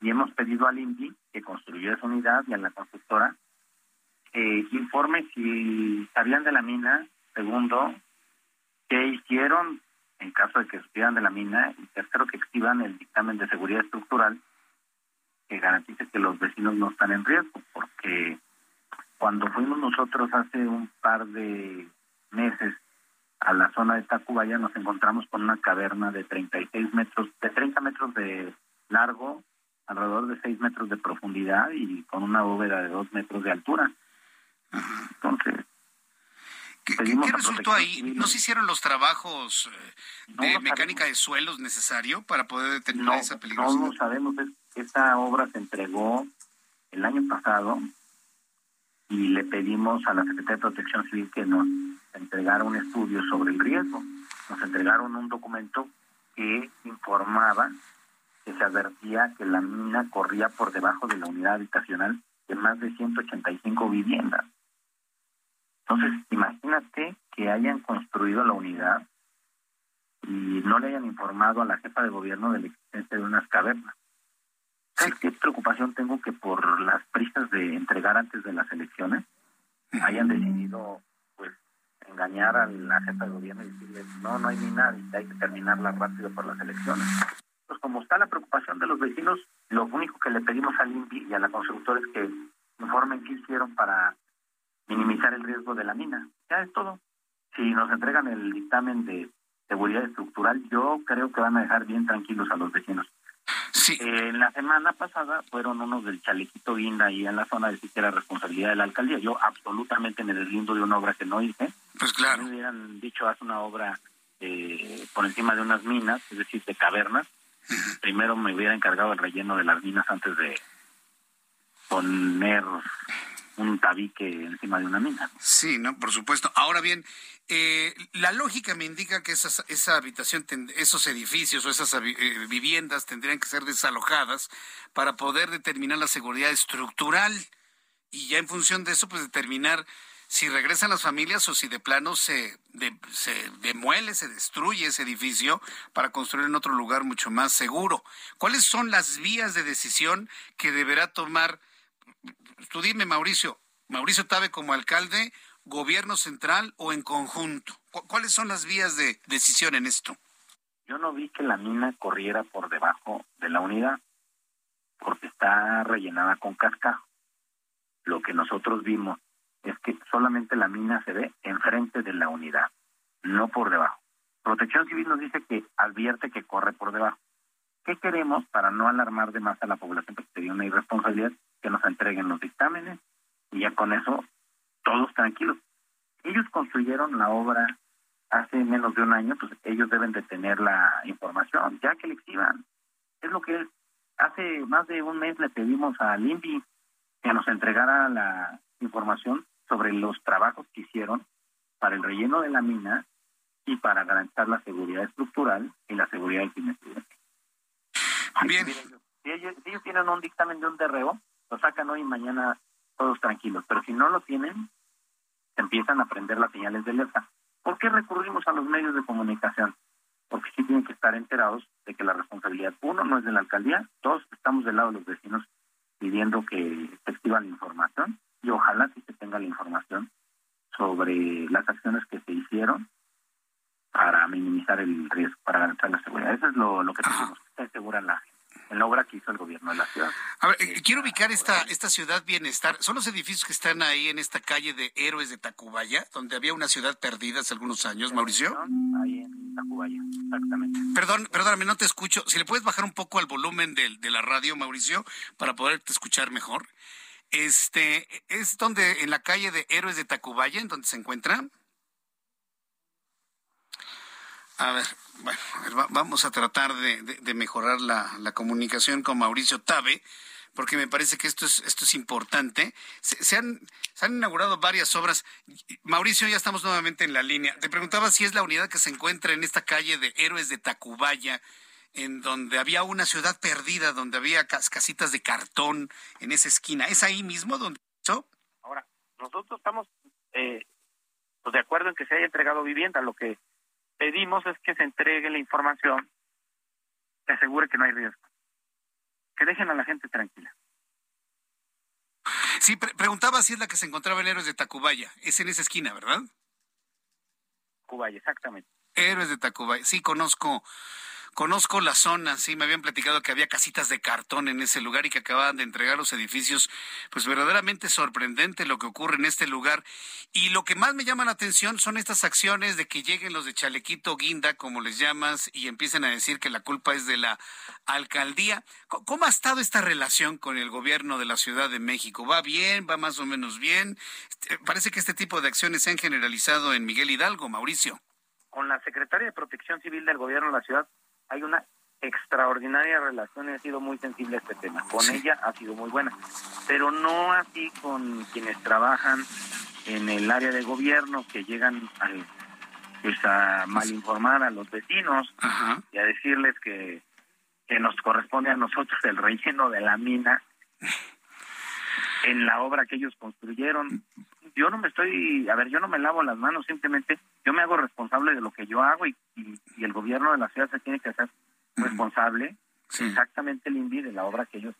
Y hemos pedido al INDI que construyó esa unidad y a la constructora que informe si sabían de la mina, segundo, qué hicieron en caso de que supieran de la mina, y tercero, que exhiban el dictamen de seguridad estructural que garantice que los vecinos no están en riesgo, porque cuando fuimos nosotros hace un par de meses a la zona de Tacubaya nos encontramos con una caverna de 36 metros, de 30 metros de largo, alrededor de 6 metros de profundidad y con una bóveda de 2 metros de altura. Entonces, ¿Qué, resultó ahí? ¿No se hicieron los trabajos eh, de mecánica de suelos necesario para poder determinar esa peligrosidad? No, no sabemos. Esta obra se entregó el año pasado y le pedimos a la Secretaría de Protección Civil que nos entregara un estudio sobre el riesgo. Nos entregaron un documento que informaba que se advertía que la mina corría por debajo de la unidad habitacional de más de 185 viviendas. Entonces, imagínate que hayan construido la unidad y no le hayan informado a la jefa de gobierno de la existencia de unas cavernas. ¿Sabes qué preocupación tengo que por las prisas de entregar antes de las elecciones hayan decidido pues engañar a la jefa de gobierno y decirle no, no hay ni nada y hay que terminarla rápido por las elecciones? Pues como está la preocupación de los vecinos, lo único que le pedimos al INPI y a la constructora es que informen qué hicieron para minimizar el riesgo de la mina. Ya es todo. Si nos entregan el dictamen de seguridad estructural, yo creo que van a dejar bien tranquilos a los vecinos. Sí. Eh, en la semana pasada fueron unos del chalequito guinda ahí en la zona de que era responsabilidad de la alcaldía. Yo absolutamente me deslindo de una obra que no hice. Pues claro. me hubieran dicho, haz una obra eh, por encima de unas minas, es decir, de cavernas. Primero me hubiera encargado el relleno de las minas antes de poner un tabique encima de una mina. Sí, no, por supuesto. Ahora bien, eh, la lógica me indica que esa, esa habitación, esos edificios o esas eh, viviendas tendrían que ser desalojadas para poder determinar la seguridad estructural y ya en función de eso, pues determinar si regresan las familias o si de plano se, se demuele, se destruye ese edificio para construir en otro lugar mucho más seguro. ¿Cuáles son las vías de decisión que deberá tomar? Tú dime, Mauricio, Mauricio Tabe como alcalde gobierno central o en conjunto? ¿Cuáles son las vías de decisión en esto? Yo no vi que la mina corriera por debajo de la unidad, porque está rellenada con cascajo. Lo que nosotros vimos es que solamente la mina se ve enfrente de la unidad, no por debajo. Protección Civil nos dice que advierte que corre por debajo. ¿Qué queremos para no alarmar de más a la población? Porque sería una irresponsabilidad que nos entreguen los dictámenes y ya con eso todos tranquilos. Ellos construyeron la obra hace menos de un año, pues ellos deben de tener la información, ya que le exhiban. Es lo que es. Hace más de un mes le pedimos a INVI que nos entregara la información sobre los trabajos que hicieron para el relleno de la mina y para garantizar la seguridad estructural y la seguridad del cliente. Bien. Si ellos, si ellos tienen un dictamen de un derreo, lo sacan hoy y mañana todos tranquilos. Pero si no lo tienen, empiezan a prender las señales de alerta. ¿Por qué recurrimos a los medios de comunicación? Porque sí tienen que estar enterados de que la responsabilidad, uno, no es de la alcaldía, dos, estamos del lado de los vecinos pidiendo que se activa la información y ojalá sí se tenga la información sobre las acciones que se hicieron para minimizar el riesgo, para garantizar la seguridad. Eso es lo, lo que tenemos que estar segura la en la obra que hizo el gobierno de la ciudad. A ver, eh, quiero ubicar esta, esta ciudad bienestar. Son los edificios que están ahí en esta calle de Héroes de Tacubaya, donde había una ciudad perdida hace algunos años, Mauricio. Ahí en Tacubaya, exactamente. Perdón, perdóname, no te escucho. Si le puedes bajar un poco al volumen de, de la radio, Mauricio, para poderte escuchar mejor. Este, ¿es donde, en la calle de Héroes de Tacubaya, en donde se encuentra? A ver, bueno, vamos a tratar de, mejorar la, comunicación con Mauricio Tabe porque me parece que esto es, esto es importante. Se, han, se han inaugurado varias obras. Mauricio, ya estamos nuevamente en la línea. Te preguntaba si es la unidad que se encuentra en esta calle de Héroes de Tacubaya, en donde había una ciudad perdida, donde había casitas de cartón en esa esquina. ¿Es ahí mismo donde Ahora, nosotros estamos eh, pues de acuerdo en que se haya entregado vivienda. Lo que pedimos es que se entregue la información que asegure que no hay riesgo. Que dejen a la gente tranquila. Sí, preguntaba si es la que se encontraba en Héroes de Tacubaya. Es en esa esquina, ¿verdad? Tacubaya, exactamente. Héroes de Tacubaya. Sí, conozco Conozco la zona, sí, me habían platicado que había casitas de cartón en ese lugar y que acababan de entregar los edificios. Pues verdaderamente sorprendente lo que ocurre en este lugar. Y lo que más me llama la atención son estas acciones de que lleguen los de Chalequito Guinda, como les llamas, y empiecen a decir que la culpa es de la alcaldía. ¿Cómo ha estado esta relación con el gobierno de la Ciudad de México? ¿Va bien? ¿Va más o menos bien? Este, parece que este tipo de acciones se han generalizado en Miguel Hidalgo, Mauricio. Con la secretaria de Protección Civil del gobierno de la ciudad hay una extraordinaria relación y ha sido muy sensible a este tema. Con ella ha sido muy buena, pero no así con quienes trabajan en el área de gobierno que llegan al, pues a malinformar a los vecinos y a decirles que, que nos corresponde a nosotros el relleno de la mina <laughs> en la obra que ellos construyeron. Yo no me estoy, a ver, yo no me lavo las manos, simplemente yo me hago responsable de lo que yo hago y, y, el gobierno de la ciudad se tiene que hacer responsable exactamente el INVI de la obra que ellos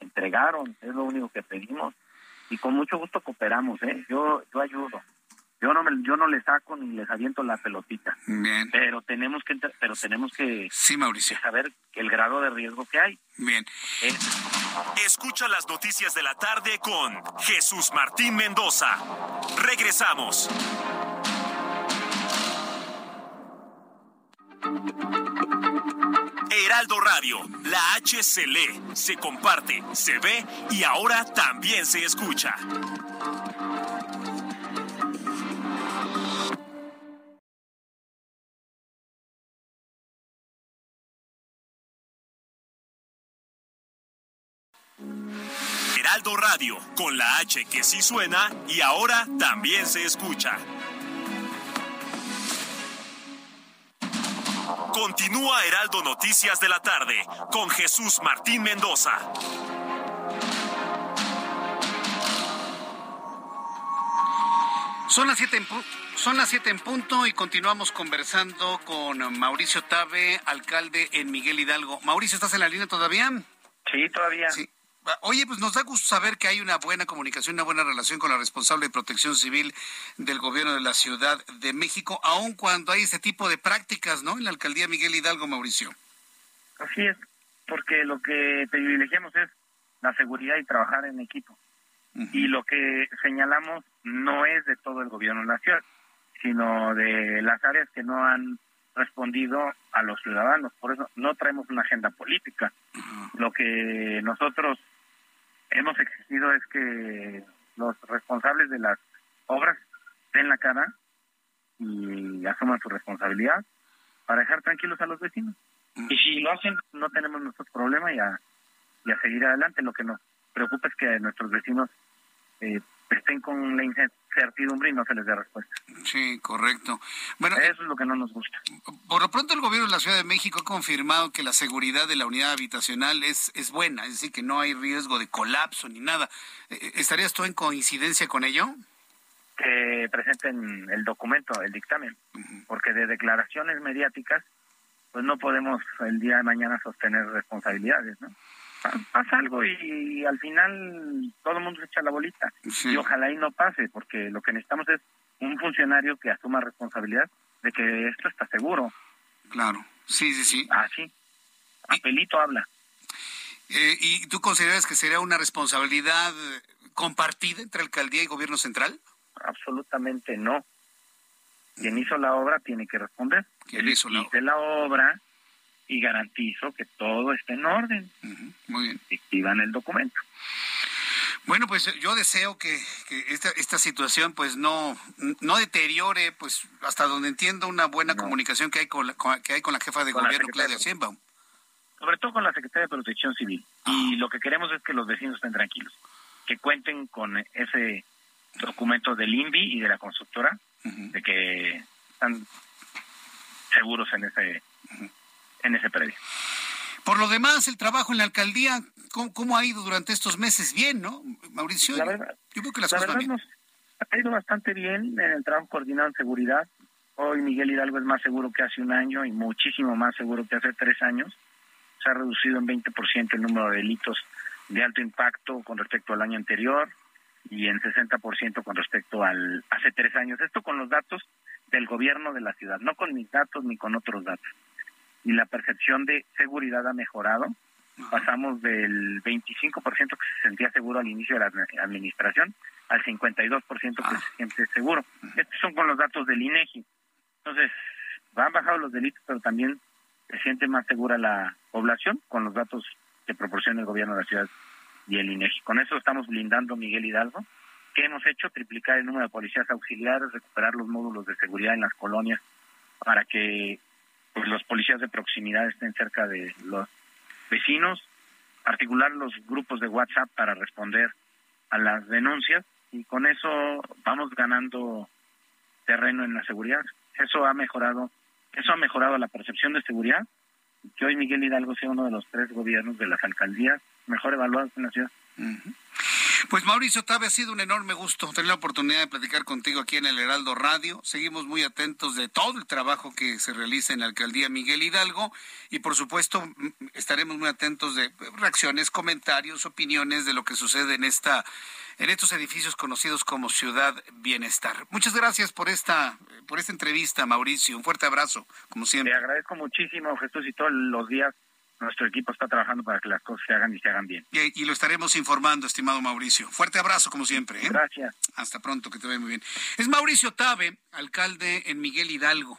entregaron, es lo único que pedimos y con mucho gusto cooperamos, ¿eh? Yo, yo ayudo. Yo no me, yo no le saco ni les aviento la pelotita. Bien. Pero tenemos que pero tenemos que Sí, Mauricio. saber el grado de riesgo que hay. Bien. Escucha las noticias de la tarde con Jesús Martín Mendoza. Regresamos. Heraldo Radio, la H se lee, se comparte, se ve y ahora también se escucha. Heraldo Radio, con la H que sí suena y ahora también se escucha. Continúa Heraldo Noticias de la tarde con Jesús Martín Mendoza. Son las siete en, son las siete en punto y continuamos conversando con Mauricio Tabe, alcalde en Miguel Hidalgo. Mauricio, ¿estás en la línea todavía? Sí, todavía. Sí. Oye, pues nos da gusto saber que hay una buena comunicación, una buena relación con la responsable de protección civil del gobierno de la Ciudad de México, aun cuando hay este tipo de prácticas, ¿no? En la alcaldía Miguel Hidalgo, Mauricio. Así es, porque lo que privilegiamos es la seguridad y trabajar en equipo. Y lo que señalamos no es de todo el gobierno de la ciudad, sino de las áreas que no han respondido a los ciudadanos. Por eso no traemos una agenda política. Lo que nosotros hemos exigido es que los responsables de las obras den la cara y asuman su responsabilidad para dejar tranquilos a los vecinos. Y si lo hacen, no tenemos nuestro problema y a, y a seguir adelante. Lo que nos preocupa es que nuestros vecinos eh, estén con la incertidumbre y no se les dé respuesta. Sí, correcto. Bueno, eso es lo que no nos gusta. Por lo pronto el gobierno de la Ciudad de México ha confirmado que la seguridad de la unidad habitacional es, es buena, es decir, que no hay riesgo de colapso ni nada. Eh, eh, ¿Estarías tú en coincidencia con ello? Que presenten el documento, el dictamen, porque de declaraciones mediáticas, pues no podemos el día de mañana sostener responsabilidades, ¿no? Pasa algo y, al final todo el mundo se echa la bolita. Y ojalá y no pase, porque lo que necesitamos es un funcionario que asuma responsabilidad de que esto está seguro. Claro, sí, sí, sí. Ah, sí. Apelito habla. Eh, ¿Y tú consideras que sería una responsabilidad compartida entre alcaldía y gobierno central? Absolutamente no. Quien hizo la obra tiene que responder. Quien hizo la, la obra y garantizo que todo esté en orden. Muy bien. Activan el documento. Bueno, pues yo deseo que, esta, esta situación pues no, no deteriore, pues hasta donde entiendo una buena comunicación que hay con la, que hay con la jefa de gobierno, Claudia Sheinbaum. sobre todo con la Secretaría de Protección Civil. Y lo que queremos es que los vecinos estén tranquilos, que cuenten con ese documento del INVI y de la constructora, de que están seguros en ese, en ese predio. Por lo demás, el trabajo en la alcaldía, ¿cómo, ha ido durante estos meses? Bien, ¿no, Mauricio? La verdad, yo creo que las cosas bien. ha ido bastante bien en el trabajo coordinado en seguridad. Hoy Miguel Hidalgo es más seguro que hace un año y muchísimo más seguro que hace tres años. Se ha reducido en 20% el número de delitos de alto impacto con respecto al año anterior y en 60% con respecto al hace tres años. Esto con los datos del gobierno de la ciudad, no con mis datos ni con otros datos y la percepción de seguridad ha mejorado. Pasamos del 25% que se sentía seguro al inicio de la administración al 52% que ah. se siente seguro. Estos son con los datos del INEGI. Entonces, han bajado los delitos, pero también se siente más segura la población con los datos que proporciona el gobierno de la ciudad y el INEGI. Con eso estamos blindando Miguel Hidalgo. ¿Qué hemos hecho? Triplicar el número de policías auxiliares, recuperar los módulos de seguridad en las colonias para que pues los policías de proximidad estén cerca de los vecinos, articular los grupos de WhatsApp para responder a las denuncias y con eso vamos ganando terreno en la seguridad. Eso ha mejorado, eso ha mejorado la percepción de seguridad que hoy Miguel Hidalgo sea uno de los tres gobiernos de las alcaldías mejor evaluados en la ciudad. Pues Mauricio Tabe, ha sido un enorme gusto tener la oportunidad de platicar contigo aquí en el Heraldo Radio. Seguimos muy atentos de todo el trabajo que se realiza en la alcaldía Miguel Hidalgo y por supuesto estaremos muy atentos de reacciones, comentarios, opiniones de lo que sucede en esta en estos edificios conocidos como Ciudad Bienestar. Muchas gracias por esta por esta entrevista, Mauricio. Un fuerte abrazo, como siempre. Te agradezco muchísimo, Jesús, y todos los días nuestro equipo está trabajando para que las cosas se hagan y se hagan bien. Y, lo estaremos informando, estimado Mauricio. Fuerte abrazo, como siempre. ¿eh? Gracias. Hasta pronto, que te vaya muy bien. Es Mauricio Tabe, alcalde en Miguel Hidalgo.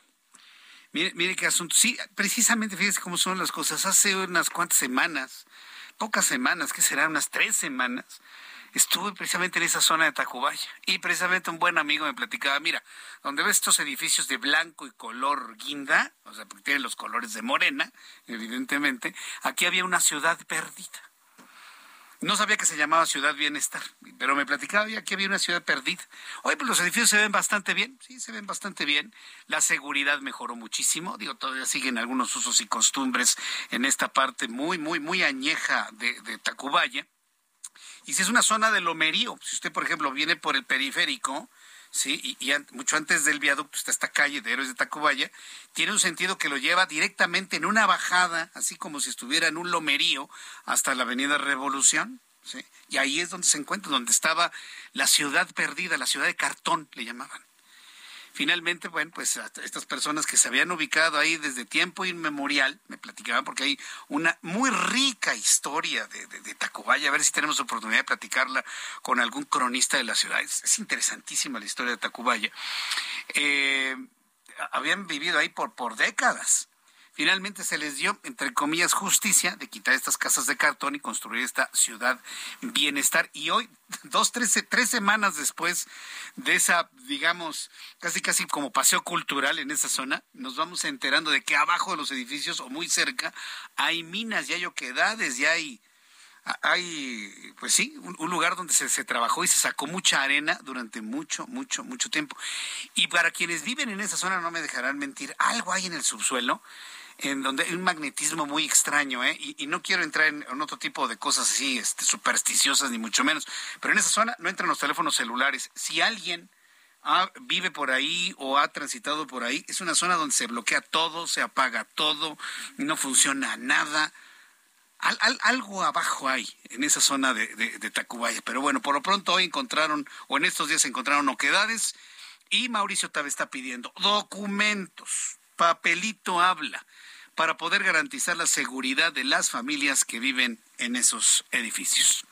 Mire, mire qué asunto. Sí, precisamente, fíjese cómo son las cosas. Hace unas cuantas semanas, pocas semanas, que serán unas tres semanas, estuve precisamente en esa zona de Tacubaya y precisamente un buen amigo me platicaba, mira, donde ves estos edificios de blanco y color guinda, o sea, porque tienen los colores de morena, evidentemente, aquí había una ciudad perdida. No sabía que se llamaba Ciudad Bienestar, pero me platicaba ya que había una ciudad perdida. Hoy pues los edificios se ven bastante bien, sí, se ven bastante bien. La seguridad mejoró muchísimo. Digo, todavía siguen algunos usos y costumbres en esta parte muy, muy, muy añeja de Tacubaya. Y si es una zona de lomerío, si usted, por ejemplo, viene por el periférico, sí, y, mucho antes del viaducto está esta calle de Héroes de Tacubaya, tiene un sentido que lo lleva directamente en una bajada, así como si estuviera en un lomerío, hasta la Avenida Revolución. ¿sí? Y ahí es donde se encuentra, donde estaba la ciudad perdida, la ciudad de cartón, le llamaban. Finalmente, bueno, pues estas personas que se habían ubicado ahí desde tiempo inmemorial, me platicaban porque hay una muy rica historia de, Tacubaya, a ver si tenemos oportunidad de platicarla con algún cronista de la ciudad. Es, interesantísima la historia de Tacubaya. Eh, habían vivido ahí por, por décadas finalmente se les dio, entre comillas, justicia de quitar estas casas de cartón y construir esta ciudad bienestar. Y hoy, <laughs> dos, tres, tres semanas después de esa, digamos, casi casi como paseo cultural en esa zona, nos vamos enterando de que abajo de los edificios o muy cerca hay minas, ya hay oquedades, ya hay hay, pues sí, un, lugar donde se, se, trabajó y se sacó mucha arena durante mucho, mucho, mucho tiempo. Y para quienes viven en esa zona, no me dejarán mentir, algo hay en el subsuelo en donde hay un magnetismo muy extraño, ¿eh? Y, no quiero entrar en, otro tipo de cosas así, este, supersticiosas, ni mucho menos, pero en esa zona no entran los teléfonos celulares. Si alguien vive por ahí o ha transitado por ahí, es una zona donde se bloquea todo, se apaga todo, no funciona nada. algo abajo hay en esa zona de, de, Tacubaya. Pero bueno, por lo pronto hoy encontraron, o en estos días encontraron oquedades, y Mauricio Tabe está pidiendo documentos, papelito habla para poder garantizar la seguridad de las familias que viven en esos edificios.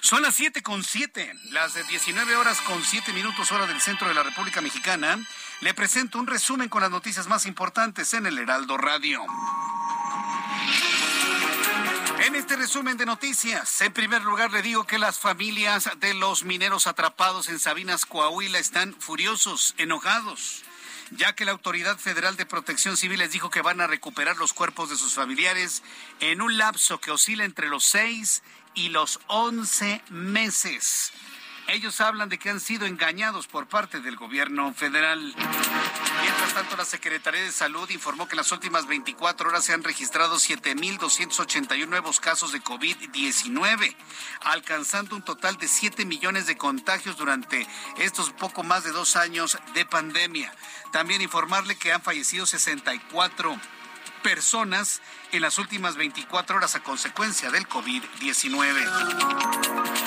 Son las siete con siete, las de 19 horas con siete minutos hora del centro de la República Mexicana. Le presento un resumen con las noticias más importantes en el Heraldo Radio. En este resumen de noticias, en primer lugar le digo que las familias de los mineros atrapados en Sabinas, Coahuila están furiosos, enojados ya que la Autoridad Federal de Protección Civil les dijo que van a recuperar los cuerpos de sus familiares en un lapso que oscila entre los 6 y los 11 meses. Ellos hablan de que han sido engañados por parte del gobierno federal. Mientras tanto, la Secretaría de Salud informó que en las últimas 24 horas se han registrado 7.281 nuevos casos de COVID-19, alcanzando un total de 7 millones de contagios durante estos poco más de dos años de pandemia. También informarle que han fallecido 64 personas en las últimas 24 horas a consecuencia del COVID-19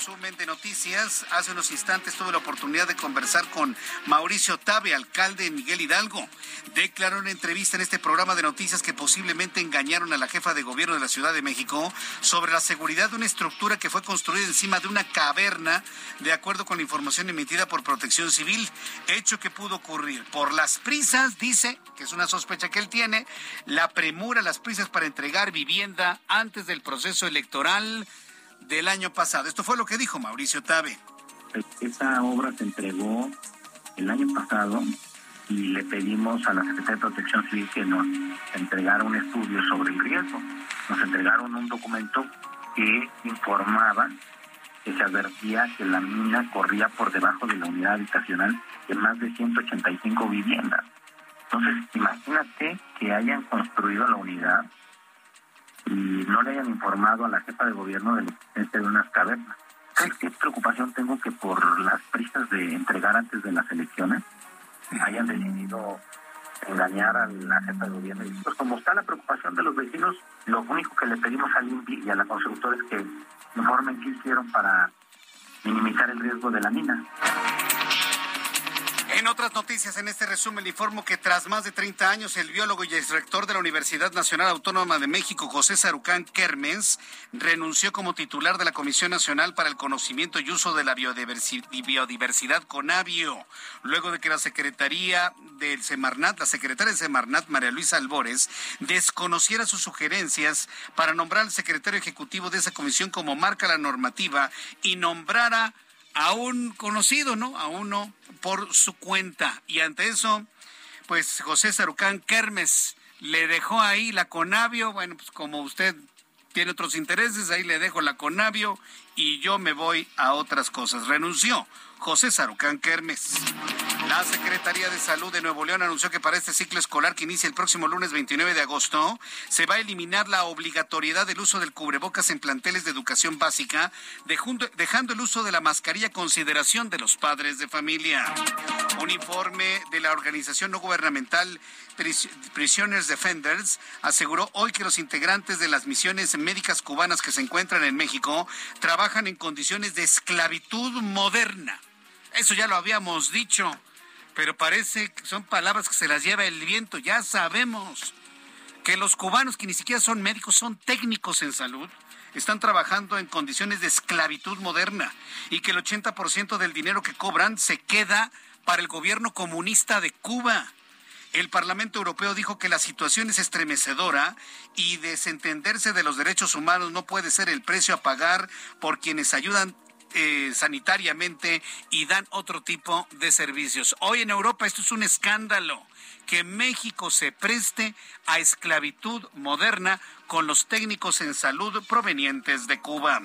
resumen de noticias. Hace unos instantes tuve la oportunidad de conversar con Mauricio Tabe, alcalde de Miguel Hidalgo. Declaró en entrevista en este programa de noticias que posiblemente engañaron a la jefa de gobierno de la Ciudad de México sobre la seguridad de una estructura que fue construida encima de una caverna, de acuerdo con la información emitida por Protección Civil, hecho que pudo ocurrir por las prisas, dice, que es una sospecha que él tiene, la premura, las prisas para entregar vivienda antes del proceso electoral del año pasado. Esto fue lo que dijo Mauricio Tabe. Esta obra se entregó el año pasado y le pedimos a la Secretaría de Protección Civil que nos entregara un estudio sobre el riesgo. Nos entregaron un documento que informaba que se advertía que la mina corría por debajo de la unidad habitacional de más de 185 viviendas. Entonces, imagínate que hayan construido la unidad y no le hayan informado a la jefa de gobierno de la existencia de unas cavernas. ¿Sabes qué preocupación tengo que por las prisas de entregar antes de las elecciones hayan decidido engañar a la jefa de gobierno? Y pues como está la preocupación de los vecinos, lo único que le pedimos al INPI y a la constructora es que informen qué hicieron para minimizar el riesgo de la mina. En otras noticias, en este resumen le informo que tras más de 30 años, el biólogo y exrector de la Universidad Nacional Autónoma de México, José Sarucán Kermens, renunció como titular de la Comisión Nacional para el Conocimiento y Uso de la Biodiversidad, CONABIO, luego de que la Secretaría del Semarnat, la secretaria de Semarnat, María Luisa Albores, desconociera sus sugerencias para nombrar al secretario ejecutivo de esa comisión como marca la normativa y nombrara a un conocido, ¿no? A uno por su cuenta. Y ante eso, pues José Sarucán Kermes le dejó ahí la Conavio, bueno, pues como usted tiene otros intereses, ahí le dejo la Conavio y yo me voy a otras cosas. Renunció José Sarucán Kermes. La Secretaría de Salud de Nuevo León anunció que para este ciclo escolar que inicia el próximo lunes 29 de agosto, se va a eliminar la obligatoriedad del uso del cubrebocas en planteles de educación básica, dejando el uso de la mascarilla a consideración de los padres de familia. Un informe de la organización no gubernamental Prisoners Defenders aseguró hoy que los integrantes de las misiones médicas cubanas que se encuentran en México trabajan en condiciones de esclavitud moderna. Eso ya lo habíamos dicho pero parece que son palabras que se las lleva el viento. Ya sabemos que los cubanos, que ni siquiera son médicos, son técnicos en salud, están trabajando en condiciones de esclavitud moderna y que el 80% del dinero que cobran se queda para el gobierno comunista de Cuba. El Parlamento Europeo dijo que la situación es estremecedora y desentenderse de los derechos humanos no puede ser el precio a pagar por quienes ayudan eh, sanitariamente y dan otro tipo de servicios. Hoy en Europa esto es un escándalo que México se preste a esclavitud moderna con los técnicos en salud provenientes de Cuba.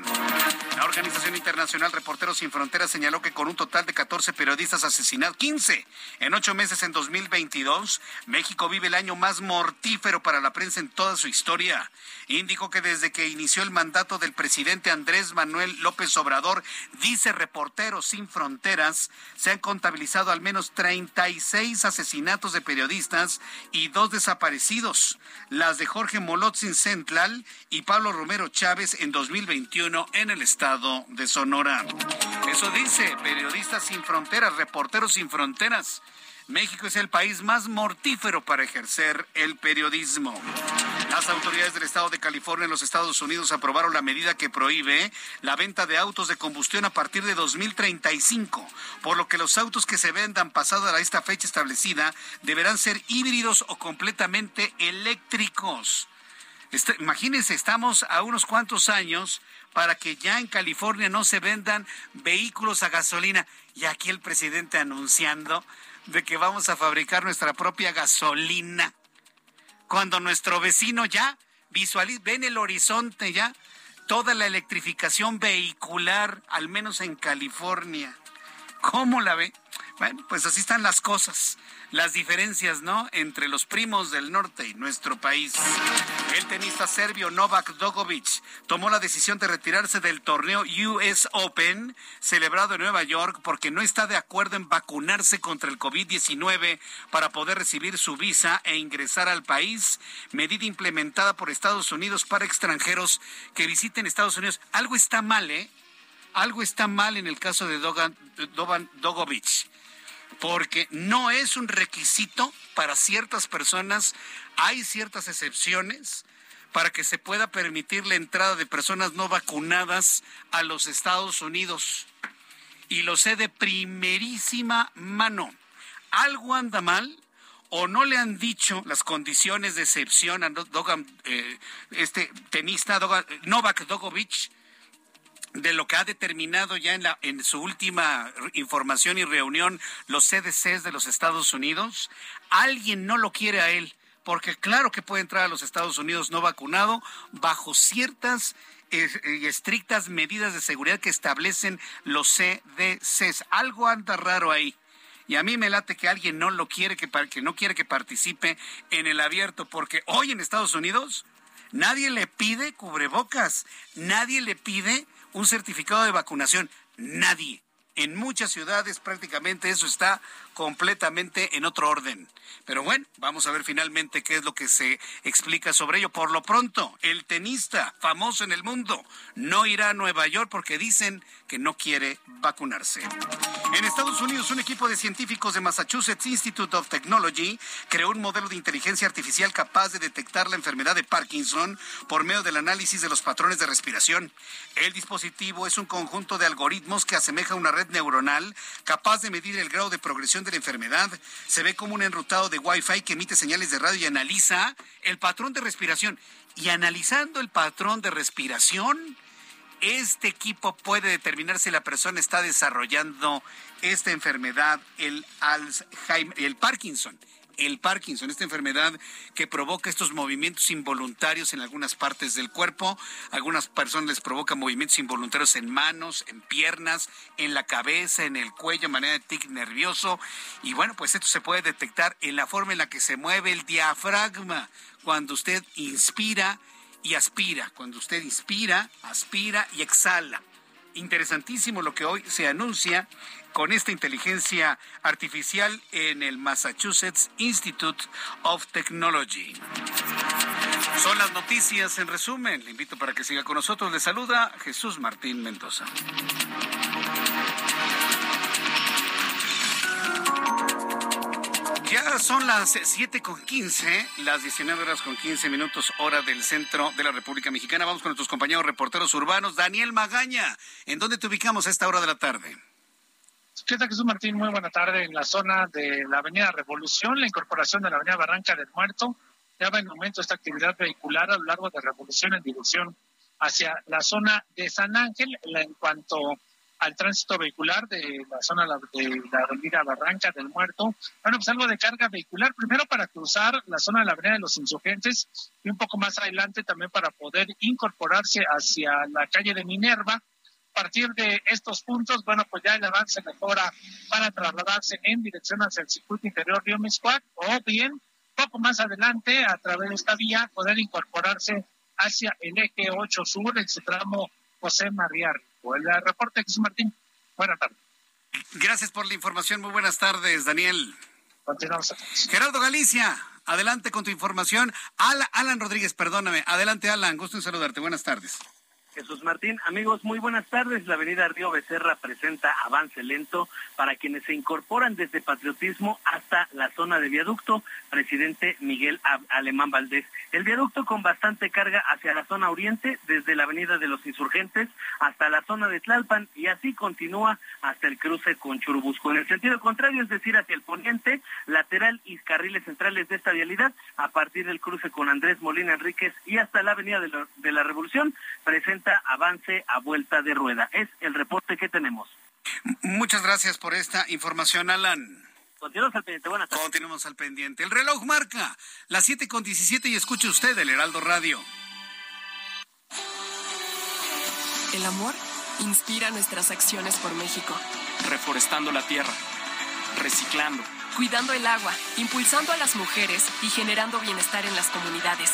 La Organización Internacional Reporteros Sin Fronteras señaló que con un total de 14 periodistas asesinados, 15 en ocho meses en 2022, México vive el año más mortífero para la prensa en toda su historia. Indicó que desde que inició el mandato del presidente Andrés Manuel López Obrador, dice Reporteros Sin Fronteras, se han contabilizado al menos 36 asesinatos de periodistas y dos desaparecidos, las de Jorge Molotzin Central y Pablo Romero Chávez en 2021 en el estado de Sonora. Eso dice Periodistas Sin Fronteras, Reporteros Sin Fronteras. México es el país más mortífero para ejercer el periodismo. Las autoridades del estado de California en los Estados Unidos aprobaron la medida que prohíbe la venta de autos de combustión a partir de 2035, por lo que los autos que se vendan pasada a esta fecha establecida deberán ser híbridos o completamente eléctricos. Este, imagínense, estamos a unos cuantos años para que ya en California no se vendan vehículos a gasolina. Y aquí el presidente anunciando de que vamos a fabricar nuestra propia gasolina. Cuando nuestro vecino ya visualiza, ven el horizonte ya, toda la electrificación vehicular, al menos en California. ¿Cómo la ve? Bueno, pues así están las cosas las diferencias, ¿no? Entre los primos del norte y nuestro país. El tenista serbio Novak Djokovic tomó la decisión de retirarse del torneo US Open celebrado en Nueva York porque no está de acuerdo en vacunarse contra el COVID-19 para poder recibir su visa e ingresar al país, medida implementada por Estados Unidos para extranjeros que visiten Estados Unidos. Algo está mal, ¿eh? Algo está mal en el caso de Dogan, Dogan Dogovic porque no es un requisito para ciertas personas, hay ciertas excepciones para que se pueda permitir la entrada de personas no vacunadas a los Estados Unidos. Y lo sé de primerísima mano. Algo anda mal o no le han dicho las condiciones de excepción a Dogan, eh, este tenista Novak Djokovic de lo que ha determinado ya en, su última información y reunión los CDCs de los Estados Unidos, alguien no lo quiere a él, porque claro que puede entrar a los Estados Unidos no vacunado bajo ciertas eh, y estrictas medidas de seguridad que establecen los CDCs. Algo anda raro ahí. Y a mí me late que alguien no lo quiere, que, que no quiere que participe en el abierto, porque hoy en Estados Unidos nadie le pide cubrebocas, nadie le pide un certificado de vacunación. Nadie. En muchas ciudades prácticamente eso está completamente en otro orden. Pero bueno, vamos a ver finalmente qué es lo que se explica sobre ello. Por lo pronto, el tenista famoso en el mundo no irá a Nueva York porque dicen que no quiere vacunarse. En Estados Unidos, un equipo de científicos de Massachusetts Institute of Technology creó un modelo de inteligencia artificial capaz de detectar la enfermedad de Parkinson por medio del análisis de los patrones de respiración. El dispositivo es un conjunto de algoritmos que asemeja una red neuronal capaz de medir el grado de progresión de la enfermedad. Se ve como un enrutado de Wi-Fi que emite señales de radio y analiza el patrón de respiración. Y analizando el patrón de respiración, este equipo puede determinar si la persona está desarrollando esta enfermedad, el Alzheimer, el Parkinson el Parkinson, esta enfermedad que provoca estos movimientos involuntarios en algunas partes del cuerpo. Algunas personas les provoca movimientos involuntarios en manos, en piernas, en la cabeza, en el cuello, manera de tic nervioso. Y bueno, pues esto se puede detectar en la forma en la que se mueve el diafragma cuando usted inspira y aspira. Cuando usted inspira, aspira y exhala interesantísimo lo que hoy se anuncia con esta inteligencia artificial en el Massachusetts Institute of Technology. Son las noticias en resumen. Le invito para que siga con nosotros. Le saluda Jesús Martín Mendoza. Ya son las 7 con 15, las 19 horas con 15 minutos, hora del centro de la República Mexicana. Vamos con nuestros compañeros reporteros urbanos. Daniel Magaña, ¿en dónde te ubicamos a esta hora de la tarde? ¿Qué tal, Jesús Martín? Muy buena tarde. En la zona de la Avenida Revolución, la incorporación de la Avenida Barranca del Muerto, ya va en aumento esta actividad vehicular a lo largo de Revolución en dirección hacia la zona de San Ángel en cuanto al tránsito vehicular de la zona de la avenida Barranca del Muerto. Bueno, pues algo de carga vehicular, primero para cruzar la zona de la avenida de los insurgentes y un poco más adelante también para poder incorporarse hacia la calle de Minerva. A partir de estos puntos, bueno, pues ya el avance mejora para trasladarse en dirección hacia el circuito interior Río Miscuac o bien poco más adelante a través de esta vía poder incorporarse hacia el eje 8 sur su tramo José María el reporte, Jesús Martín. Buenas tardes. Gracias por la información. Muy buenas tardes, Daniel. Continuamos. Gerardo Galicia, adelante con tu información. Alan Rodríguez, perdóname. Adelante, Alan. Gusto en saludarte. Buenas tardes. Jesús Martín. Amigos, muy buenas tardes. La avenida Río Becerra presenta avance lento para quienes se incorporan desde Patriotismo hasta la zona de viaducto. Presidente Miguel Alemán Valdés. El viaducto con bastante carga hacia la zona oriente, desde la avenida de los Insurgentes hasta la zona de Tlalpan y así continúa hasta el cruce con Churubusco. En el sentido contrario, es decir, hacia el poniente, lateral y carriles centrales de esta vialidad, a partir del cruce con Andrés Molina Enríquez y hasta la avenida de la, de la Revolución, presenta avance a vuelta de rueda. Es el reporte que tenemos. Muchas gracias por esta información, Alan. Continuamos al pendiente. Buenas tardes. Continuamos al pendiente. El reloj marca las 7 con 17 y escuche usted el Heraldo Radio. El amor inspira nuestras acciones por México. Reforestando la tierra, reciclando, cuidando el agua, impulsando a las mujeres y generando bienestar en las comunidades.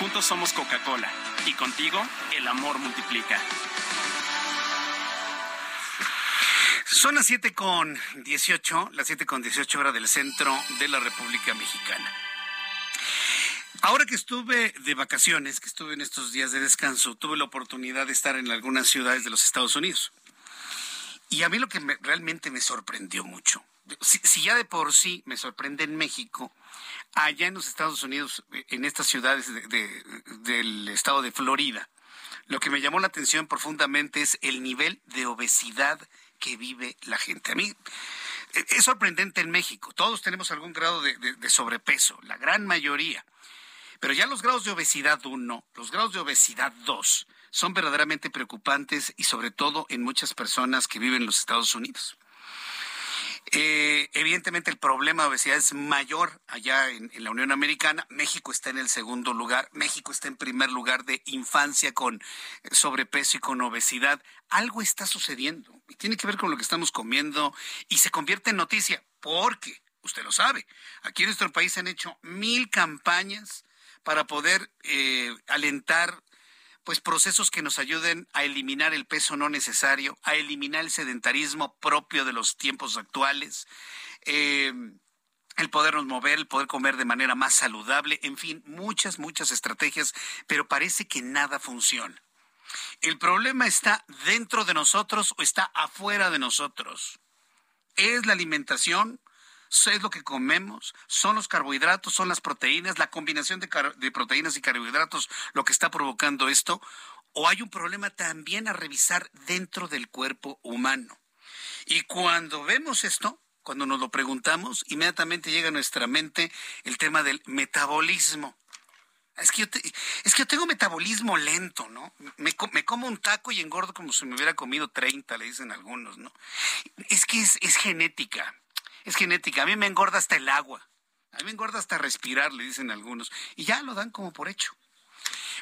Juntos somos Coca-Cola y contigo el amor multiplica. Son las 7 con 18, las 7 con 18 horas del centro de la República Mexicana. Ahora que estuve de vacaciones, que estuve en estos días de descanso, tuve la oportunidad de estar en algunas ciudades de los Estados Unidos. Y a mí lo que realmente me sorprendió mucho, si, ya de por sí me sorprende en México, allá en los Estados Unidos, en estas ciudades del estado de Florida, lo que me llamó la atención profundamente es el nivel de obesidad que vive la gente. A mí e, es sorprendente en México. Todos tenemos algún grado de, de sobrepeso, la gran mayoría. Pero ya los grados de obesidad 1, los grados de obesidad 2, son verdaderamente preocupantes y sobre todo en muchas personas que viven en los Estados Unidos. Eh, evidentemente el problema de obesidad es mayor allá en, la Unión Americana. México está en el segundo lugar. México está en primer lugar de infancia con sobrepeso y con obesidad. Algo está sucediendo y tiene que ver con lo que estamos comiendo y se convierte en noticia porque, usted lo sabe, aquí en nuestro país se han hecho mil campañas para poder eh, alentar pues procesos que nos ayuden a eliminar el peso no necesario, a eliminar el sedentarismo propio de los tiempos actuales, eh, el podernos mover, el poder comer de manera más saludable, en fin, muchas, muchas estrategias, pero parece que nada funciona. El problema está dentro de nosotros o está afuera de nosotros. ¿Es la alimentación? Es lo que comemos, son los carbohidratos, son las proteínas, la combinación de, proteínas y carbohidratos lo que está provocando esto, o hay un problema también a revisar dentro del cuerpo humano. Y cuando vemos esto, cuando nos lo preguntamos, inmediatamente llega a nuestra mente el tema del metabolismo. Es que, yo es que tengo metabolismo lento, ¿no? Me, me, como un taco y engordo como si me hubiera comido 30, le dicen algunos, ¿no? Es que es, es genética es genética. A mí me engorda hasta el agua. A mí me engorda hasta respirar, le dicen algunos. Y ya lo dan como por hecho.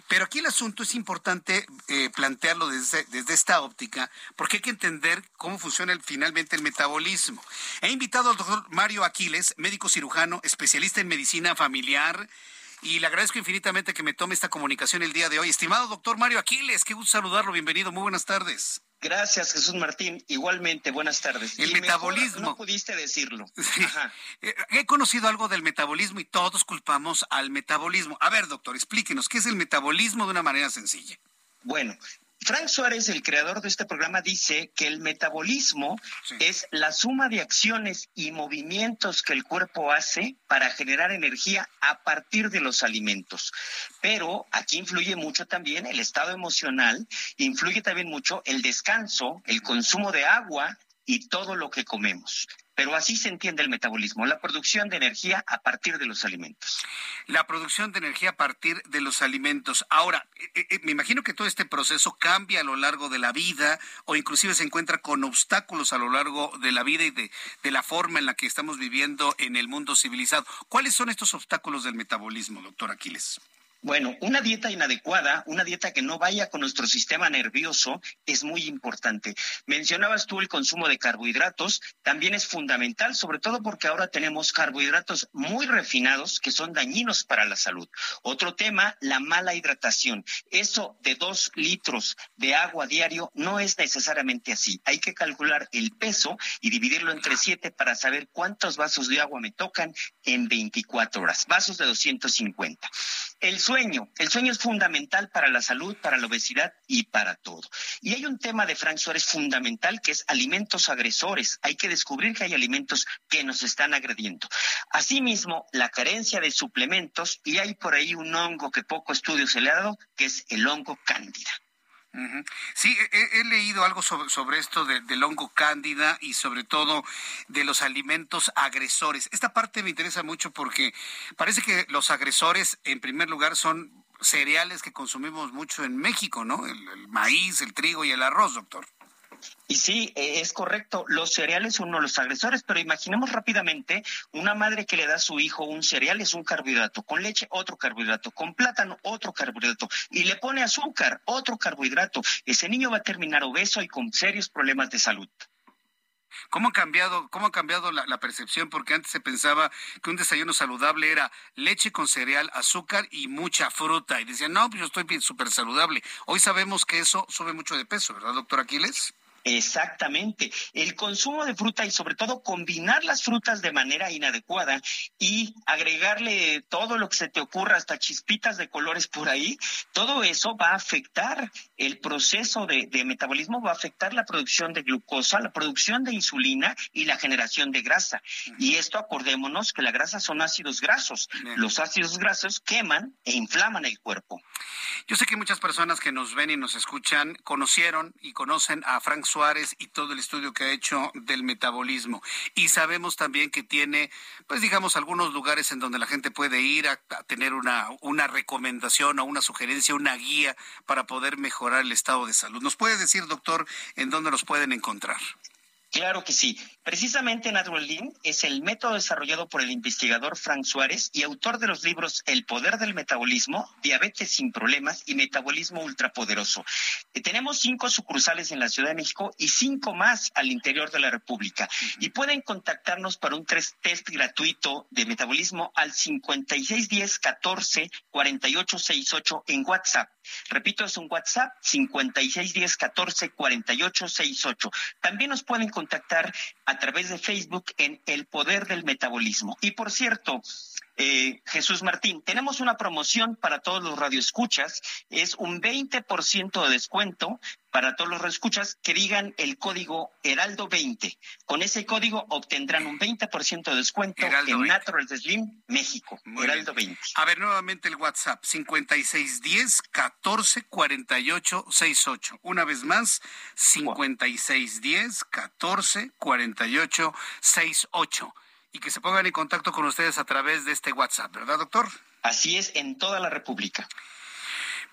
Pero aquí el asunto es importante eh, plantearlo desde, desde, esta óptica, porque hay que entender cómo funciona finalmente el metabolismo. He invitado al doctor Mario Aquiles, médico cirujano, especialista en medicina familiar, y le agradezco infinitamente que me tome esta comunicación el día de hoy. Estimado doctor Mario Aquiles, qué gusto saludarlo, bienvenido, muy buenas tardes. Gracias, Jesús Martín. Igualmente, buenas tardes. El metabolismo. no pudiste decirlo. <laughs> Eh, he conocido algo del metabolismo y todos culpamos al metabolismo. A ver, doctor, explíquenos, ¿qué es el metabolismo de una manera sencilla? Bueno, Frank Suárez, el creador de este programa, dice que el metabolismo es la suma de acciones y movimientos que el cuerpo hace para generar energía a partir de los alimentos. Pero aquí influye mucho también el estado emocional, influye también mucho el descanso, el consumo de agua y todo lo que comemos. Pero así se entiende el metabolismo, la producción de energía a partir de los alimentos. La producción de energía a partir de los alimentos. Ahora, eh, eh, me imagino que todo este proceso cambia a lo largo de la vida o inclusive se encuentra con obstáculos a lo largo de la vida y de, de la forma en la que estamos viviendo en el mundo civilizado. ¿Cuáles son estos obstáculos del metabolismo, doctor Aquiles? Bueno, una dieta inadecuada, una dieta que no vaya con nuestro sistema nervioso es muy importante. Mencionabas tú el consumo de carbohidratos, también es fundamental, sobre todo porque ahora tenemos carbohidratos muy refinados que son dañinos para la salud. Otro tema, la mala hidratación. Eso de dos litros de agua diario no es necesariamente así. Hay que calcular el peso y dividirlo entre siete para saber cuántos vasos de agua me tocan en 24 horas. Vasos de 250. El sueño. El sueño es fundamental para la salud, para la obesidad y para todo. Y hay un tema de Frank Suárez fundamental que es alimentos agresores. Hay que descubrir que hay alimentos que nos están agrediendo. Asimismo, la carencia de suplementos y hay por ahí un hongo que poco estudio se le ha dado, que es el hongo cándida. Sí, he, leído algo sobre, esto del hongo cándida y sobre todo de los alimentos agresores. Esta parte me interesa mucho porque parece que los agresores, en primer lugar, son cereales que consumimos mucho en México, ¿no? El, el maíz, el trigo y el arroz, doctor. Y sí, eh, es correcto, los cereales son uno de los agresores, pero imaginemos rápidamente una madre que le da a su hijo un cereal, es un carbohidrato, con leche otro carbohidrato, con plátano otro carbohidrato, y le pone azúcar, otro carbohidrato. Ese niño va a terminar obeso y con serios problemas de salud. ¿Cómo ha cambiado, cómo ha cambiado la, la, percepción? Porque antes se pensaba que un desayuno saludable era leche con cereal, azúcar y mucha fruta. Y decían, no, pues yo estoy súper saludable. Hoy sabemos que eso sube mucho de peso, ¿verdad, doctor Aquiles? Exactamente. El consumo de fruta y sobre todo combinar las frutas de manera inadecuada y agregarle todo lo que se te ocurra, hasta chispitas de colores por ahí, todo eso va a afectar el proceso de, metabolismo, va a afectar la producción de glucosa, la producción de insulina y la generación de grasa. Y esto acordémonos que la grasa son ácidos grasos. Los ácidos grasos queman e inflaman el cuerpo. Yo sé que muchas personas que nos ven y nos escuchan conocieron y conocen a Frank Suárez y todo el estudio que ha hecho del metabolismo. Y sabemos también que tiene, pues digamos, algunos lugares en donde la gente puede ir a, tener una, una recomendación o una sugerencia, una guía para poder mejorar el estado de salud. ¿Nos puede decir, doctor, en dónde los pueden encontrar? Claro que sí. Precisamente Natural Lean es el método desarrollado por el investigador Frank Suárez y autor de los libros El poder del metabolismo, Diabetes sin problemas y Metabolismo ultrapoderoso. Eh, tenemos cinco sucursales en la Ciudad de México y cinco más al interior de la República. Y pueden contactarnos para un test gratuito de metabolismo al 5610 14 48 68 en WhatsApp. Repito, es un WhatsApp 5610 14 48 68. También nos pueden contactar contactar a través de Facebook en El Poder del Metabolismo. Y por cierto, eh, Jesús Martín, tenemos una promoción para todos los radioescuchas, es un 20% de descuento para todos los radioescuchas que digan el código Heraldo 20. Con ese código obtendrán un 20% de descuento en Natural Slim México. Heraldo 20. A ver, nuevamente el WhatsApp 5610 1448 68. Una vez más, 5610 1448 68 y que se pongan en contacto con ustedes a través de este WhatsApp, ¿verdad, doctor? Así es, en toda la República.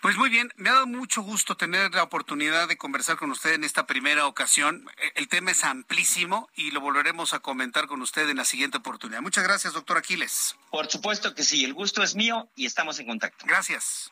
Pues muy bien, me ha dado mucho gusto tener la oportunidad de conversar con usted en esta primera ocasión. E, el tema es amplísimo y lo volveremos a comentar con usted en la siguiente oportunidad. Muchas gracias, doctor Aquiles. Por supuesto que sí, el gusto es mío y estamos en contacto. Gracias.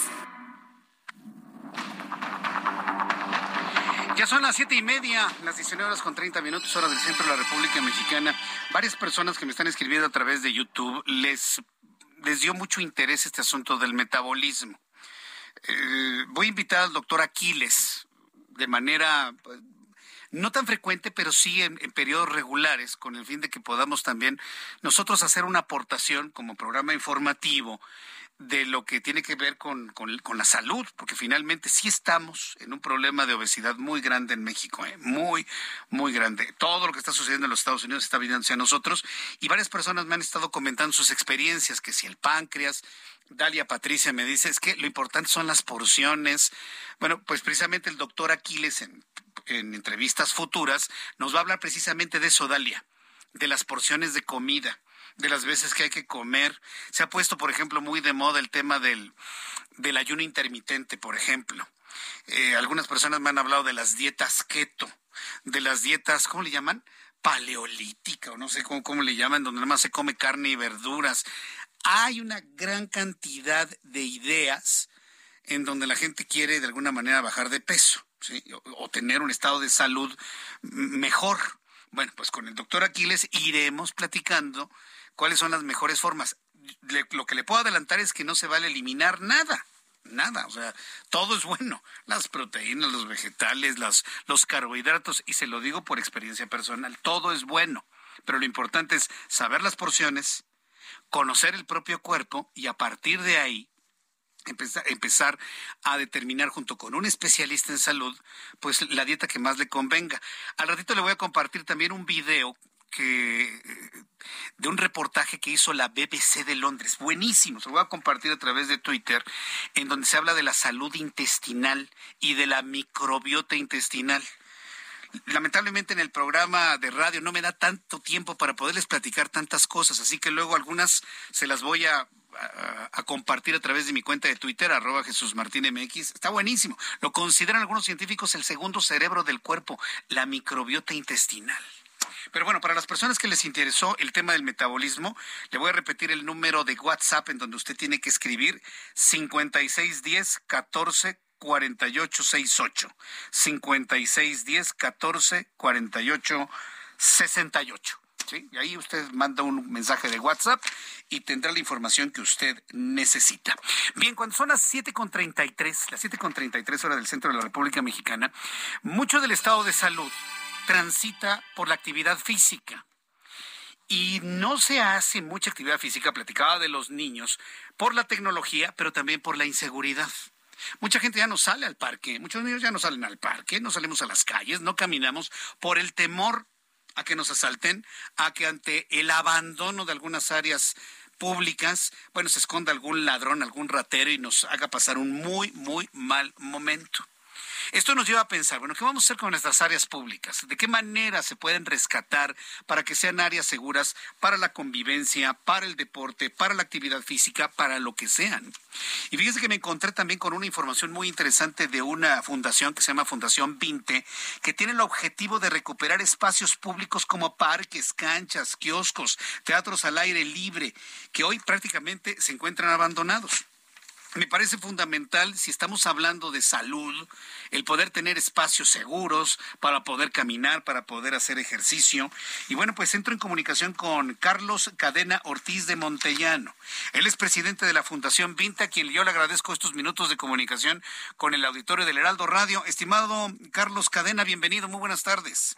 Ya son las siete y media, las 19 horas con 30 minutos, hora del centro de la República Mexicana. Varias personas que me están escribiendo a través de YouTube les, les dio mucho interés este asunto del metabolismo. Eh, voy a invitar al doctor Aquiles de manera pues, no tan frecuente, pero sí en, en, periodos regulares, con el fin de que podamos también nosotros hacer una aportación como programa informativo de lo que tiene que ver con, con, la salud, porque finalmente sí estamos en un problema de obesidad muy grande en México, ¿eh? muy, muy grande. Todo lo que está sucediendo en los Estados Unidos está viniendo hacia nosotros y varias personas me han estado comentando sus experiencias, que si el páncreas, Dalia Patricia me dice, es que lo importante son las porciones. Bueno, pues precisamente el doctor Aquiles en, en entrevistas futuras nos va a hablar precisamente de eso, Dalia, de las porciones de comida de las veces que hay que comer. Se ha puesto, por ejemplo, muy de moda el tema del, del ayuno intermitente, por ejemplo. Eh, algunas personas me han hablado de las dietas keto, de las dietas, ¿cómo le llaman? Paleolítica, o no sé cómo, cómo le llaman, donde nada se come carne y verduras. Hay una gran cantidad de ideas en donde la gente quiere de alguna manera bajar de peso o, tener un estado de salud mejor. Bueno, pues con el doctor Aquiles iremos platicando cuáles son las mejores formas. lo que le puedo adelantar es que no se vale eliminar nada nada, o sea, todo es bueno, <laughs> las proteínas, los vegetales, los carbohidratos, y se lo digo por experiencia personal, todo es bueno, pero lo importante es saber las porciones, conocer el propio cuerpo y a partir de ahí empezar a determinar junto con un especialista en salud, pues la dieta que más le convenga. Al ratito le voy a compartir también un video que de un reportaje que hizo la BBC de Londres, buenísimo, se lo voy a compartir a través de Twitter, en donde se habla de la salud intestinal y de la microbiota intestinal. Lamentablemente en el programa de radio no me da tanto tiempo para poderles platicar tantas cosas, así que luego algunas se las voy a compartir a través de mi cuenta de Twitter, arroba Jesús Martín MX. Está buenísimo. Lo consideran algunos científicos el segundo cerebro del cuerpo, la microbiota intestinal. Pero bueno, para las personas que les interesó el tema del metabolismo, le voy a repetir el número de WhatsApp en donde usted tiene que escribir 5610 14 48 68. 5610 14 48 68. Y ahí usted manda un mensaje de WhatsApp y tendrá la información que usted necesita. Bien, cuando son las 7.33, las 7.33 horas del centro de la República Mexicana, mucho del estado de salud transita por la actividad física. Y no se hace mucha actividad física, platicaba de los niños, por la tecnología, pero también por la inseguridad. Mucha gente ya no sale al parque, muchos niños ya no salen al parque, no salimos a las calles, no caminamos por el temor a que nos asalten, a que ante el abandono de algunas áreas públicas, bueno, se esconda algún ladrón, algún ratero y nos haga pasar un muy, muy mal momento. Esto nos lleva a pensar, bueno, ¿qué vamos a hacer con nuestras áreas públicas? ¿De qué manera se pueden rescatar para que sean áreas seguras para la convivencia, para el deporte, para la actividad física, para lo que sean? Y fíjese que me encontré también con una información muy interesante de una fundación que se llama Fundación 20, que tiene el objetivo de recuperar espacios públicos como parques, canchas, kioscos, teatros al aire libre, que hoy prácticamente se encuentran abandonados. Me parece fundamental, si estamos hablando de salud, el poder tener espacios seguros para poder caminar, para poder hacer ejercicio. Y bueno, pues entro en comunicación con Carlos Cadena Ortiz de Montellano. Él es presidente de la Fundación Vinta, a quien yo le agradezco estos minutos de comunicación con el auditorio del Heraldo Radio. Estimado Carlos Cadena, bienvenido, muy buenas tardes.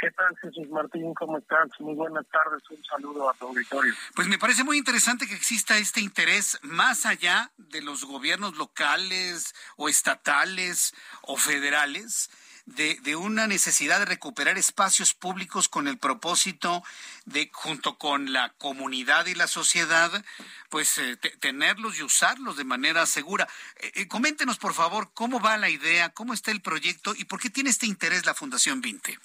¿Qué tal, Jesús Martín? ¿Cómo estás? Muy buenas tardes. Un saludo a tu auditorio. Pues me parece muy interesante que exista este interés más allá de los gobiernos locales o estatales o federales. De, de, una necesidad de recuperar espacios públicos con el propósito de, junto con la comunidad y la sociedad, pues eh, tenerlos y usarlos de manera segura. Eh, eh, coméntenos, por favor, cómo va la idea, cómo está el proyecto y por qué tiene este interés la Fundación 20.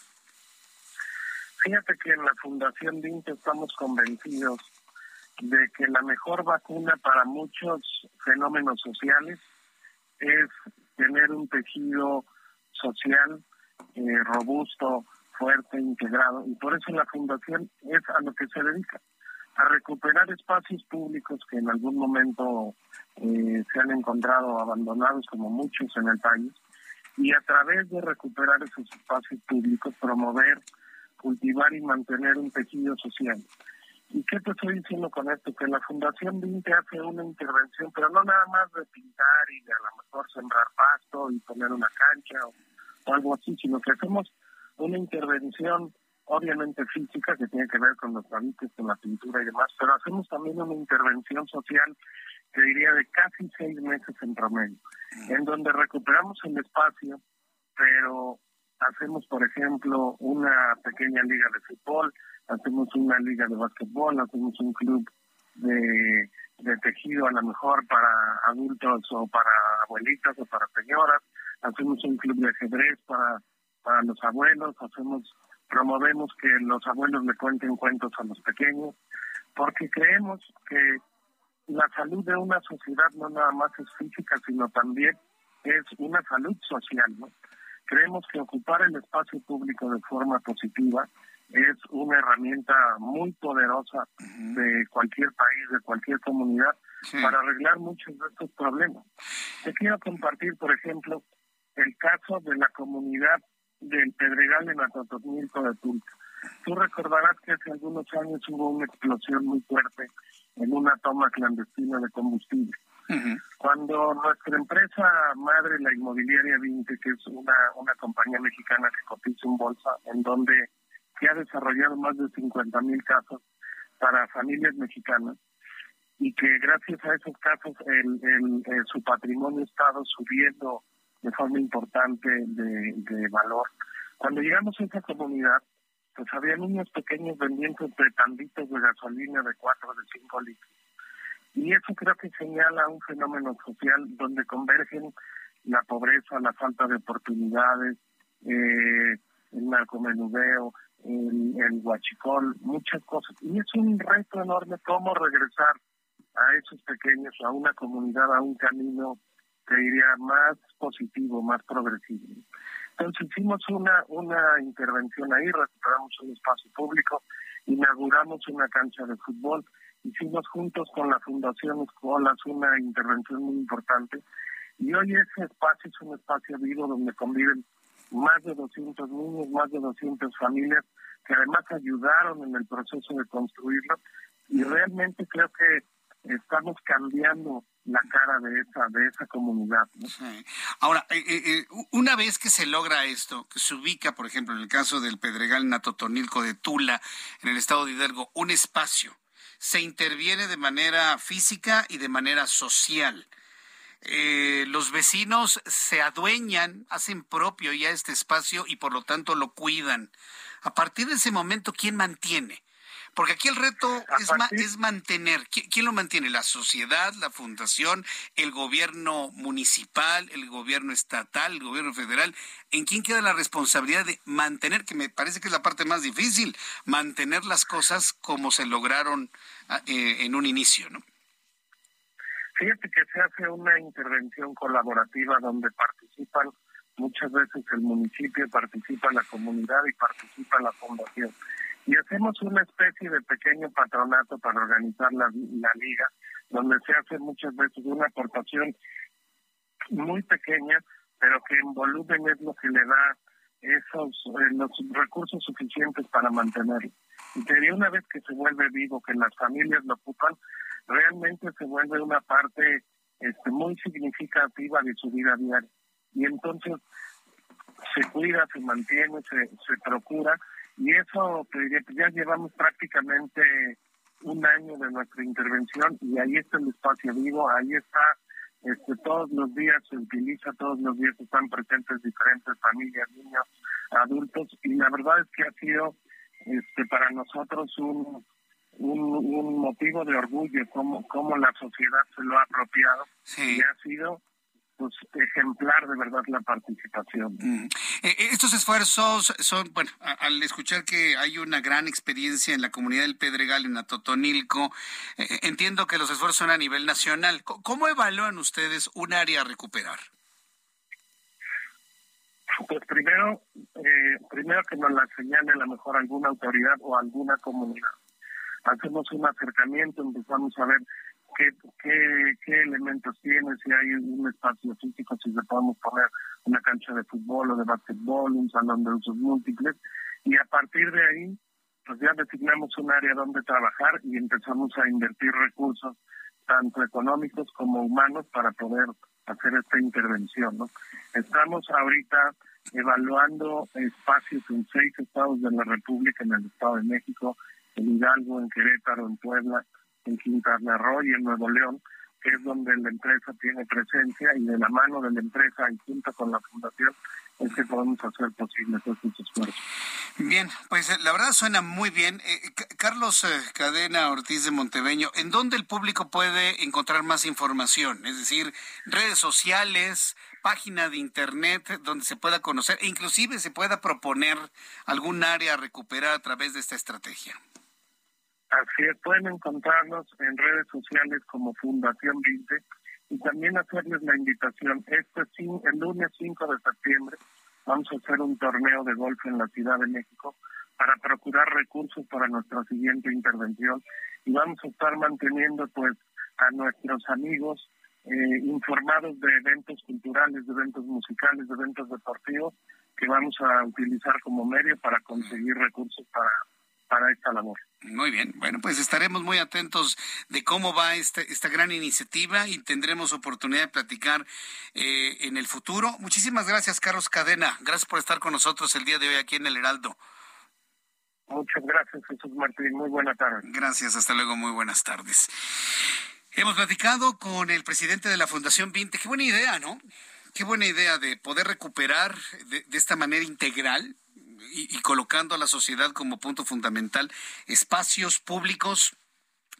Fíjate que en la Fundación DINTE estamos convencidos de que la mejor vacuna para muchos fenómenos sociales es tener un tejido social eh, robusto, fuerte, integrado. Y por eso la Fundación es a lo que se dedica, a recuperar espacios públicos que en algún momento eh, se han encontrado abandonados, como muchos en el país, y a través de recuperar esos espacios públicos promover cultivar y mantener un tejido social. ¿Y qué te estoy diciendo con esto? Que la Fundación 20 hace una intervención, pero no nada más de pintar y de a lo mejor sembrar pasto y poner una cancha o, algo así, sino que hacemos una intervención obviamente física que tiene que ver con los hábitos, con la pintura y demás, pero hacemos también una intervención social que diría de casi seis meses en promedio, en donde recuperamos el espacio, pero hacemos, por ejemplo, una pequeña liga de fútbol, hacemos una liga de básquetbol, hacemos un club de, tejido a lo mejor para adultos o para abuelitas o para señoras, hacemos un club de ajedrez para, para los abuelos, hacemos promovemos que los abuelos le cuenten cuentos a los pequeños, porque creemos que la salud de una sociedad no nada más es física, sino también es una salud social, ¿no? Creemos que ocupar el espacio público de forma positiva es una herramienta muy poderosa de cualquier país, de cualquier comunidad, para arreglar muchos de estos problemas. Te quiero compartir, por ejemplo, el caso de la comunidad del Pedregal en Atotonilco de Tulca. Tú recordarás que hace algunos años hubo una explosión muy fuerte en una toma clandestina de combustible. Cuando nuestra empresa madre, la inmobiliaria 20, que es una, una compañía mexicana que cotiza en bolsa, en donde se ha desarrollado más de 50 mil casos para familias mexicanas, y que gracias a esos casos el, el, eh, su patrimonio ha estado subiendo de forma importante de, valor. Cuando llegamos a esa comunidad, pues había niños pequeños vendiendo de tanditos de gasolina de 4, de 5 litros. Y eso creo que señala un fenómeno social donde convergen la pobreza, la falta de oportunidades, eh, el narcomenudeo, el, el huachicol, muchas cosas. Y es un reto enorme cómo regresar a esos pequeños, a una comunidad, a un camino que diría más positivo, más progresivo. Entonces hicimos una, una intervención ahí, recuperamos un espacio público, inauguramos una cancha de fútbol, hicimos juntos con la Fundación Escolas una intervención muy importante. Y hoy ese espacio es un espacio vivo donde conviven más de 200 niños, más de 200 familias que además ayudaron en el proceso de construirlo. Y realmente creo que estamos cambiando la cara de esa de esa comunidad. Ahora, eh, eh, eh, una vez que se logra esto, que se ubica, por ejemplo, en el caso del Pedregal Natotonilco de Tula, en el estado de Hidalgo, un espacio, se interviene de manera física y de manera social. los vecinos se adueñan, hacen propio ya este espacio y por lo tanto lo cuidan. A partir de ese momento, ¿quién mantiene? Porque aquí el reto es, es mantener. ¿Quién, lo mantiene? ¿La sociedad, la fundación, el gobierno municipal, el gobierno estatal, el gobierno federal? ¿En quién queda la responsabilidad de mantener, que me parece que es la parte más difícil, mantener las cosas como se lograron ah, eh, en un inicio, ¿no? Fíjate que se hace una intervención colaborativa donde participan muchas veces el municipio, participa la comunidad y participa la fundación y hacemos una especie de pequeño patronato para organizar la, liga, donde se hace muchas veces una aportación muy pequeña, pero que en volumen es lo que le da esos eh, los recursos suficientes para mantenerlo. Y que una vez que se vuelve vivo, que las familias lo ocupan, realmente se vuelve una parte este, muy significativa de su vida diaria. Y entonces se cuida, se mantiene, se, se procura y eso te diría que ya llevamos prácticamente un año de nuestra intervención y ahí está el espacio vivo, ahí está, este, todos los días se utiliza, todos los días están presentes diferentes familias, niños, adultos y la verdad es que ha sido este, para nosotros un, un, motivo de orgullo como, como la sociedad se lo ha apropiado y ha sido pues ejemplar de verdad la participación. Mm. Eh, eh, estos esfuerzos son, bueno, al escuchar que hay una gran experiencia en la comunidad del Pedregal, en Atotonilco, eh, entiendo que los esfuerzos son a nivel nacional. ¿Cómo evalúan ustedes un área a recuperar? Pues primero, primero que nos la señale a lo mejor alguna autoridad o alguna comunidad. Hacemos un acercamiento, empezamos a ver qué, qué, elementos tiene, si hay un espacio físico, si le podemos poner una cancha de fútbol o de básquetbol, un salón de usos múltiples, y a partir de ahí, pues ya designamos un área donde trabajar y empezamos a invertir recursos, tanto económicos como humanos, para poder hacer esta intervención. ¿no? Estamos ahorita evaluando espacios en seis estados de la República, en el Estado de México, en Hidalgo, en Querétaro, en Puebla, en Quintana Roo y en Nuevo León, que es donde la empresa tiene presencia y de la mano de la empresa y junto con la fundación es que podemos hacer posibles estos esfuerzos. Bien, pues eh, la verdad suena muy bien. Eh, Carlos eh, Cadena Ortiz de Monteveño, ¿en dónde el público puede encontrar más información? Es decir, redes sociales, página de internet donde se pueda conocer e inclusive se pueda proponer algún área a recuperar a través de esta estrategia. Así es, pueden encontrarnos en redes sociales como Fundación 20 y también hacerles la invitación. Este el lunes 5 de septiembre vamos a hacer un torneo de golf en la Ciudad de México para procurar recursos para nuestra siguiente intervención y vamos a estar manteniendo pues a nuestros amigos eh, informados de eventos culturales, de eventos musicales, de eventos deportivos que vamos a utilizar como medio para conseguir recursos para, para esta labor. Muy bien, bueno, pues estaremos muy atentos de cómo va esta, esta gran iniciativa y tendremos oportunidad de platicar eh, en el futuro. Muchísimas gracias, Carlos Cadena. Gracias por estar con nosotros el día de hoy aquí en el Heraldo. Muchas gracias, Jesús Martín. Muy buena tarde. Gracias, hasta luego, muy buenas tardes. Hemos platicado con el presidente de la Fundación 20. Qué buena idea, ¿no? Qué buena idea de poder recuperar de, esta manera integral y, colocando a la sociedad como punto fundamental espacios públicos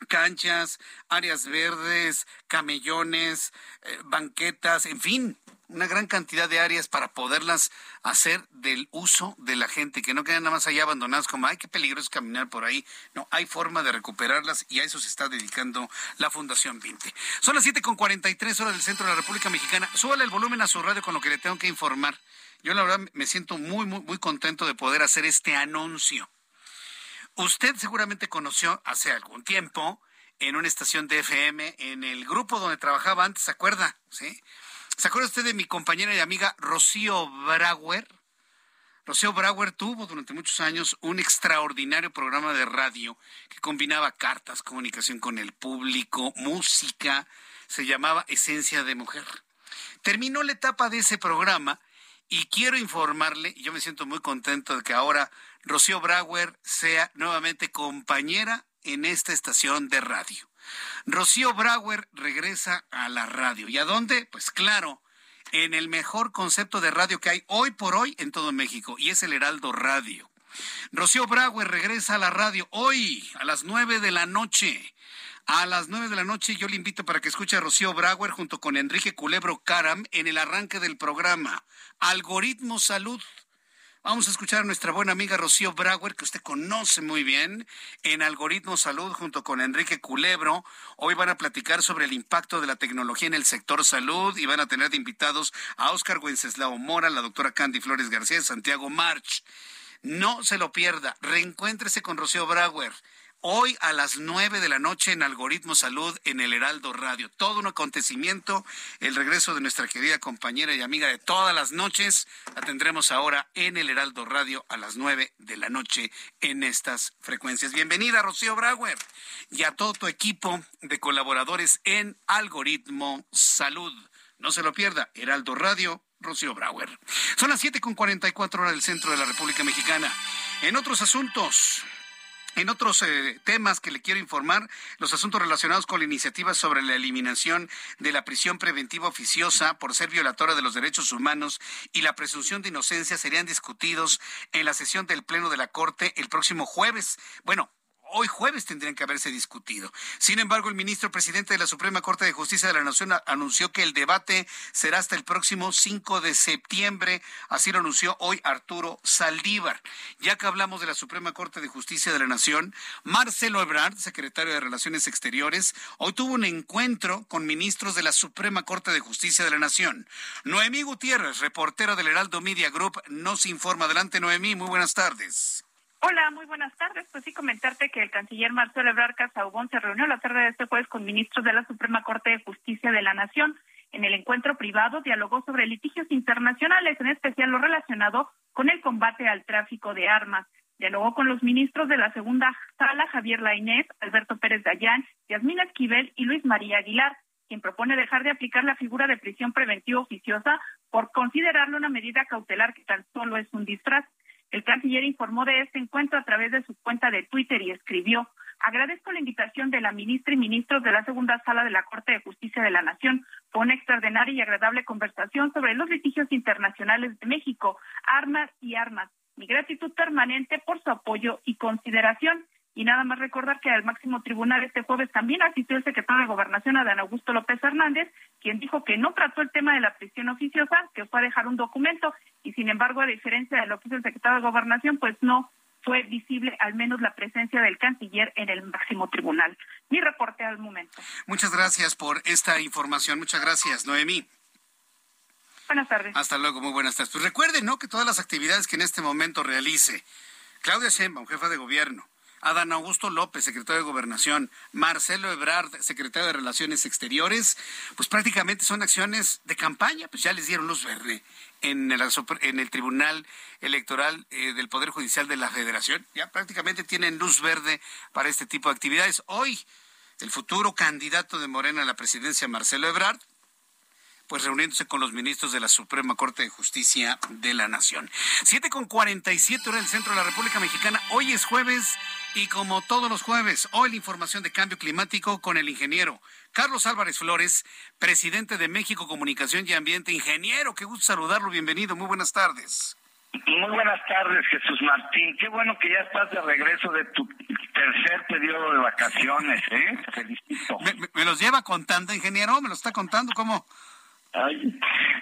canchas, áreas verdes, camellones, eh, banquetas, en fin, una gran cantidad de áreas para poderlas hacer del uso de la gente, que no queden nada más allá abandonadas como, ay, qué peligroso caminar por ahí. No, hay forma de recuperarlas y a eso se está dedicando la Fundación 20. Son las 7 con 43 horas del centro de la República Mexicana. Súbale el volumen a su radio con lo que le tengo que informar. Yo la verdad me siento muy, muy, muy contento de poder hacer este anuncio. Usted seguramente conoció hace algún tiempo en una estación de FM, en el grupo donde trabajaba antes, ¿se acuerda? ¿Sí? ¿Se acuerda usted de mi compañera y amiga Rocío Brauer? Rocío Brauer tuvo durante muchos años un extraordinario programa de radio que combinaba cartas, comunicación con el público, música, se llamaba Esencia de Mujer. Terminó la etapa de ese programa y quiero informarle, yo me siento muy contento de que ahora Rocío Brauer sea nuevamente compañera en esta estación de radio. Rocío Brauer regresa a la radio. ¿Y a dónde? Pues claro, en el mejor concepto de radio que hay hoy por hoy en todo México, y es el Heraldo Radio. Rocío Brauer regresa a la radio hoy a las nueve de la noche. A las nueve de la noche yo le invito para que escuche a Rocío Brauer junto con Enrique Culebro Caram en el arranque del programa Algoritmo Salud. Vamos a escuchar a nuestra buena amiga Rocío Brauer, que usted conoce muy bien, en Algoritmo Salud junto con Enrique Culebro. Hoy van a platicar sobre el impacto de la tecnología en el sector salud y van a tener de invitados a Oscar Wenceslao Mora, la doctora Candy Flores García y Santiago March. No se lo pierda, reencuéntrese con Rocío Brauer hoy a las nueve de la noche en Algoritmo Salud en el Heraldo Radio. Todo un acontecimiento, el regreso de nuestra querida compañera y amiga de todas las noches. La tendremos ahora en el Heraldo Radio a las nueve de la noche en estas frecuencias. Bienvenida, Rocío Brauer, y a todo tu equipo de colaboradores en Algoritmo Salud. No se lo pierda, Heraldo Radio, Rocío Brauer. Son las siete con cuarenta y cuatro horas del centro de la República Mexicana. En otros asuntos, en otros eh, temas que le quiero informar, los asuntos relacionados con la iniciativa sobre la eliminación de la prisión preventiva oficiosa por ser violatoria de los derechos humanos y la presunción de inocencia serían discutidos en la sesión del Pleno de la Corte el próximo jueves. Bueno, hoy jueves tendrían que haberse discutido. Sin embargo, el ministro presidente de la Suprema Corte de Justicia de la Nación anunció que el debate será hasta el próximo 5 de septiembre. Así lo anunció hoy Arturo Saldívar. Ya que hablamos de la Suprema Corte de Justicia de la Nación, Marcelo Ebrard, secretario de Relaciones Exteriores, hoy tuvo un encuentro con ministros de la Suprema Corte de Justicia de la Nación. Noemí Gutiérrez, reportera del Heraldo Media Group, nos informa. Adelante, Noemí. Muy buenas tardes. Hola, muy buenas tardes. Pues sí, comentarte que el canciller Marcelo Ebrard Casaubon se reunió la tarde de este jueves con ministros de la Suprema Corte de Justicia de la Nación. En el encuentro privado dialogó sobre litigios internacionales, en especial lo relacionado con el combate al tráfico de armas. Dialogó con los ministros de la segunda sala, Javier Lainez, Alberto Pérez Dayán, Yasmina Esquivel y Luis María Aguilar, quien propone dejar de aplicar la figura de prisión preventiva oficiosa por considerarlo una medida cautelar que tan solo es un disfraz. El canciller informó de este encuentro a través de su cuenta de Twitter y escribió Agradezco la invitación de la ministra y ministros de la segunda sala de la Corte de Justicia de la Nación. Fue una extraordinaria y agradable conversación sobre los litigios internacionales de México, armas y armas. Mi gratitud permanente por su apoyo y consideración. Y nada más recordar que al máximo tribunal este jueves también asistió el secretario de Gobernación, Adán Augusto López Hernández, quien dijo que no trató el tema de la prisión oficiosa, que fue a dejar un documento, y sin embargo, a diferencia de lo que hizo el secretario de Gobernación, pues no fue visible al menos la presencia del canciller en el máximo tribunal. Mi reporte al momento. Muchas gracias por esta información. Muchas gracias, Noemí. Buenas tardes. Hasta luego, muy buenas tardes. Pues recuerden, ¿no? Que todas las actividades que en este momento realice Claudia Sheinbaum, jefa de gobierno, Adán Augusto López, secretario de Gobernación, Marcelo Ebrard, secretario de Relaciones Exteriores, pues prácticamente son acciones de campaña, pues ya les dieron luz verde en el, Tribunal Electoral eh, del Poder Judicial de la Federación. Ya prácticamente tienen luz verde para este tipo de actividades. Hoy, el futuro candidato de Morena a la presidencia, Marcelo Ebrard, pues reuniéndose con los ministros de la Suprema Corte de Justicia de la Nación. Siete con cuarenta y siete hora del centro de la República Mexicana. Hoy es jueves y como todos los jueves, hoy la información de cambio climático con el ingeniero Carlos Álvarez Flores, presidente de México Comunicación y Ambiente. Ingeniero, qué gusto saludarlo. Bienvenido. Muy buenas tardes. Muy buenas tardes, Jesús Martín. Qué bueno que ya estás de regreso de tu tercer periodo de vacaciones, ¿eh? Felicito. ¿Me, me los lleva contando, ingeniero? ¿Me lo está contando? ¿Cómo? Ay,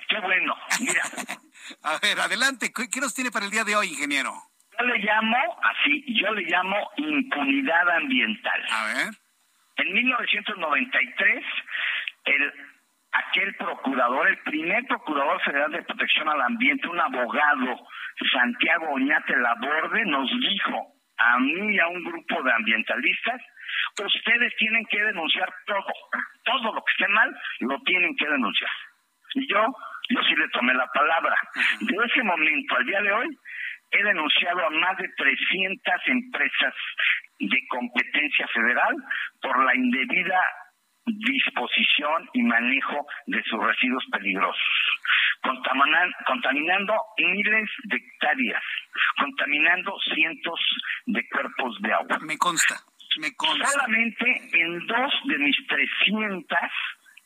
qué bueno. Mira. <laughs> A ver, adelante. ¿Qué, nos tiene para el día de hoy, ingeniero? Yo le llamo, así, yo le llamo impunidad ambiental. A ver. En 1993, el, aquel procurador, el primer procurador federal de protección al ambiente, un abogado, Santiago Oñate Laborde, nos dijo a mí y a un grupo de ambientalistas, ustedes tienen que denunciar todo, todo lo que esté mal, lo tienen que denunciar. Y yo, yo sí le tomé la palabra. De ese momento al día de hoy, he denunciado a más de 300 empresas de competencia federal por la indebida disposición y manejo de sus residuos peligrosos, contaminando miles de hectáreas, contaminando cientos de cuerpos de agua. Me consta, me consta. Solamente en dos de mis 300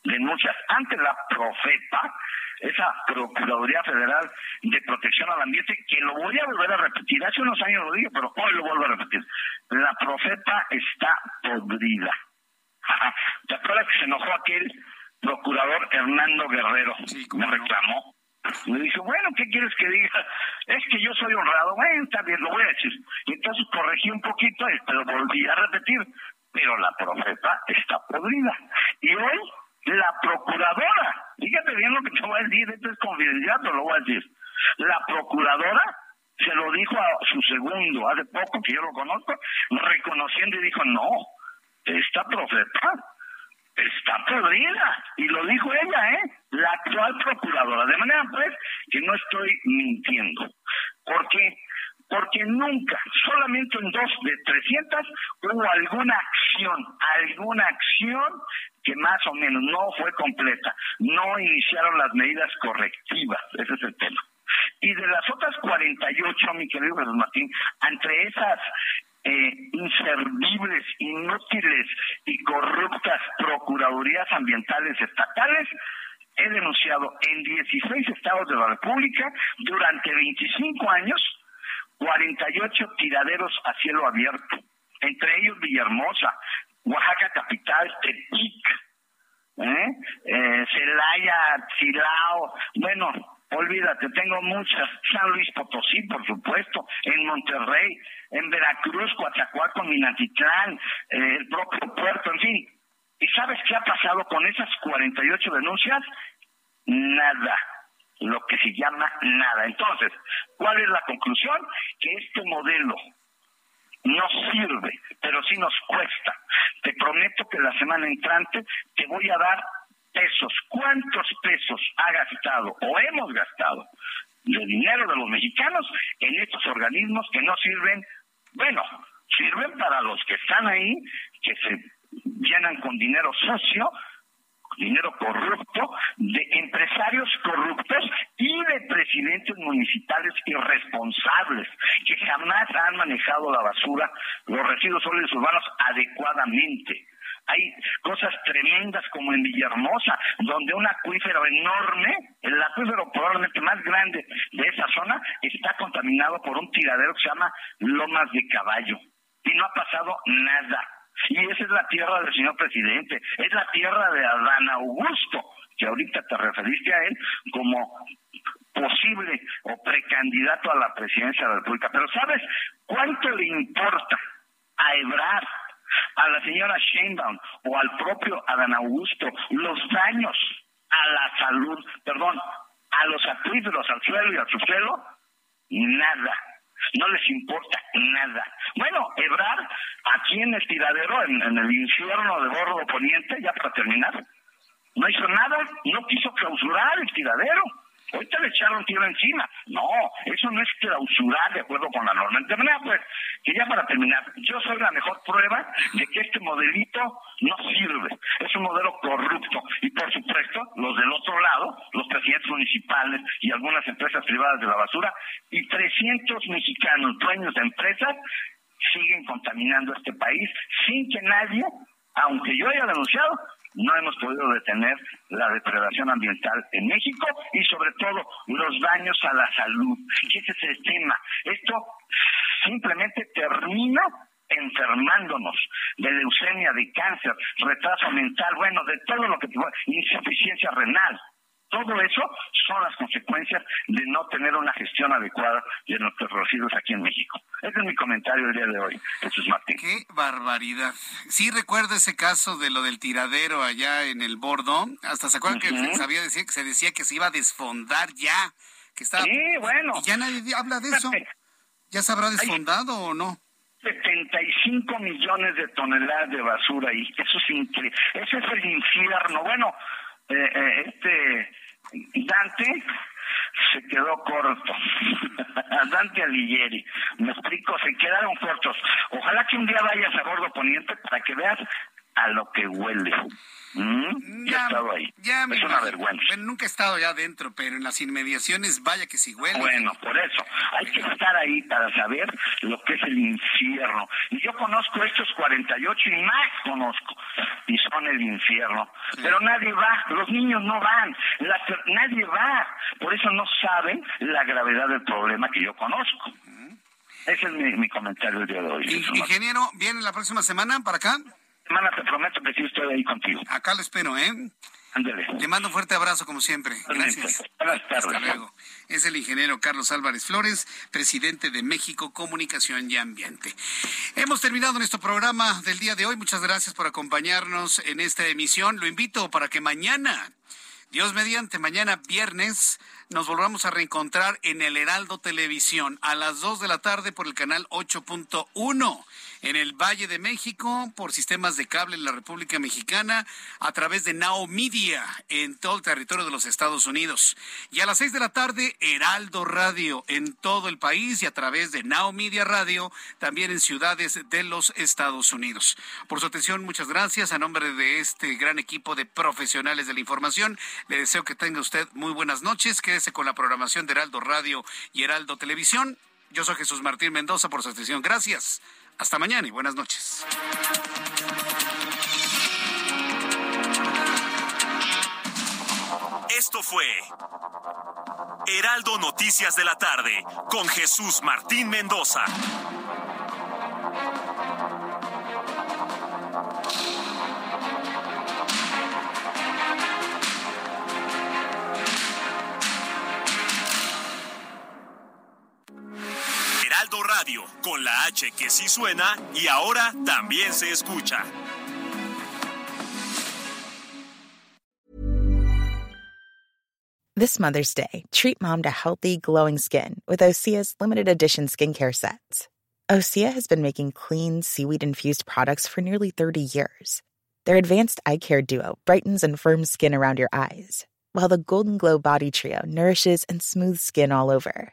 denuncias ante la Profepa, esa Procuraduría Federal de Protección al Ambiente, que lo voy a volver a repetir, hace unos años lo dije, pero hoy lo vuelvo a repetir, la Profepa está podrida. <laughs> ¿Te acuerdas que se enojó aquel procurador Hernando Guerrero? me reclamó. Me dijo, bueno, ¿qué quieres que diga? Es que yo soy honrado. Bueno, está bien, lo voy a decir. Y entonces corregí un poquito, pero volví a repetir. Pero la profeta está podrida. Y hoy la procuradora, fíjate bien lo que te voy a decir, esto es confidencial, pero lo voy a decir. La procuradora se lo dijo a su segundo, hace poco que yo lo conozco, reconociendo y dijo, no, esta profeta está podrida. Y lo dijo ella, ¿eh? La actual procuradora. De manera, pues, que no estoy mintiendo. ¿Por qué? Porque nunca, solamente en dos de 300, hubo alguna acción, alguna acción que más o menos no fue completa. No iniciaron las medidas correctivas. Ese es el tema. Y de las otras 48, mi querido Jesús Martín, entre esas eh, inservibles, inútiles y corruptas procuradurías ambientales estatales, he denunciado en 16 estados de la República durante 25 años 48 tiraderos a cielo abierto, entre ellos Villahermosa, Oaxaca capital, Tepic, ¿eh? eh Celaya, Chilao, bueno, olvídate, tengo muchas, San Luis Potosí, por supuesto, en Monterrey, en Veracruz, Coatzacoalcos, Minatitlán, eh, el propio puerto, en fin. ¿Y sabes qué ha pasado con esas 48 denuncias? Nada lo que se llama nada. Entonces, ¿cuál es la conclusión? Que este modelo no sirve, pero sí nos cuesta. Te prometo que la semana entrante te voy a dar pesos. ¿Cuántos pesos ha gastado o hemos gastado de dinero de los mexicanos en estos organismos que no sirven? Bueno, sirven para los que están ahí, que se llenan con dinero sucio, dinero corrupto, de empresarios corruptos y de presidentes municipales irresponsables que jamás han manejado la basura, los residuos sólidos urbanos adecuadamente. Hay cosas tremendas como en Villahermosa, donde un acuífero enorme, el acuífero probablemente más grande de esa zona, está contaminado por un tiradero que se llama Lomas de Caballo. Y no ha pasado nada y esa es la tierra del señor presidente, es la tierra de Adán Augusto, que ahorita te referiste a él como posible o precandidato a la presidencia de la República. Pero ¿sabes cuánto le importa a Ebrard, a la señora Sheinbaum o al propio Adán Augusto los daños a la salud, perdón, a los acuíferos, al suelo y al subsuelo? Nada. No les importa nada. Bueno, Ebrar, aquí en el tiradero, en, en el infierno de Bordo Poniente, ya para terminar, no hizo nada, no quiso clausurar el tiradero. Ahorita le echaron tierra encima. No, eso no es clausurar de acuerdo con la norma. Entonces, pues, que ya para terminar, yo soy la mejor prueba de que este modelito no sirve. Es un modelo corrupto. Y por supuesto, los del otro lado, los presidentes municipales y algunas empresas privadas de la basura, y 300 mexicanos dueños de empresas siguen contaminando este país sin que nadie, aunque yo haya denunciado, no hemos podido detener la depredación ambiental en México y sobre todo los daños a la salud. Ese es el tema. Esto simplemente termina enfermándonos de leucemia, de cáncer, retraso mental, bueno, de todo lo que insuficiencia renal. Todo eso son las consecuencias de no tener una gestión adecuada de nuestros residuos aquí en México. Ese es mi comentario el día de hoy, Jesús Martín. Qué barbaridad. Sí recuerdo ese caso de lo del tiradero allá en el bordo. Hasta se acuerdan que sabía decir que se decía que se iba a desfondar ya. Que estaba... Sí, bueno. Y ya nadie habla de eso. ¿Ya se habrá desfondado o no? 75 millones de toneladas de basura ahí. Eso es increíble. Ese es el infierno. Bueno, eh, eh, este Dante se quedó corto. <laughs> Dante Alighieri, me explico, se quedaron cortos. Ojalá que un día vayas a Gordo Poniente para que veas a lo que huele. ¿Mm? Ya, he estado ahí. es una vergüenza. Bueno, nunca he estado ya adentro, pero en las inmediaciones, vaya que sí huele. Bueno, por eso. Hay que estar ahí para saber lo que es el infierno. Y yo conozco estos 48 y más conozco. Y son el infierno. Pero nadie va. Los niños no van. nadie va. Por eso no saben la gravedad del problema que yo conozco. Ese es mi, comentario el día de hoy. Ingeniero, ¿viene la próxima semana para acá? Semana te prometo que sí estoy ahí contigo. Acá lo espero, ¿eh? Ándale. Le mando un fuerte abrazo como siempre. Gracias. Buenas tardes. Hasta luego. Es el ingeniero Carlos Álvarez Flores, presidente de México Comunicación y Ambiente. Hemos terminado nuestro programa del día de hoy. Muchas gracias por acompañarnos en esta emisión. Lo invito para que mañana Dios mediante, mañana viernes nos volvamos a reencontrar en el Heraldo Televisión a las 2 de la tarde por el canal 8.1 en el Valle de México por sistemas de cable en la República Mexicana a través de Now Media en todo el territorio de los Estados Unidos. Y a las 6 de la tarde, Heraldo Radio en todo el país y a través de Now Media Radio también en ciudades de los Estados Unidos. Por su atención, muchas gracias. A nombre de este gran equipo de profesionales de la información, le deseo que tenga usted muy buenas noches. Quédese con la programación de Heraldo Radio y Heraldo Televisión. Yo soy Jesús Martín Mendoza por su atención. Gracias. Hasta mañana y buenas noches. Esto fue Heraldo Noticias de la tarde con Jesús Martín Mendoza. Radio, con la H que sí suena y ahora también se escucha. This Mother's Day, treat mom to healthy, glowing skin with Osea's limited edition skincare sets. Osea has been making clean, seaweed infused products for nearly 30 years. Their advanced eye care duo brightens and firms skin around your eyes, while the Golden Glow Body Trio nourishes and smooths skin all over.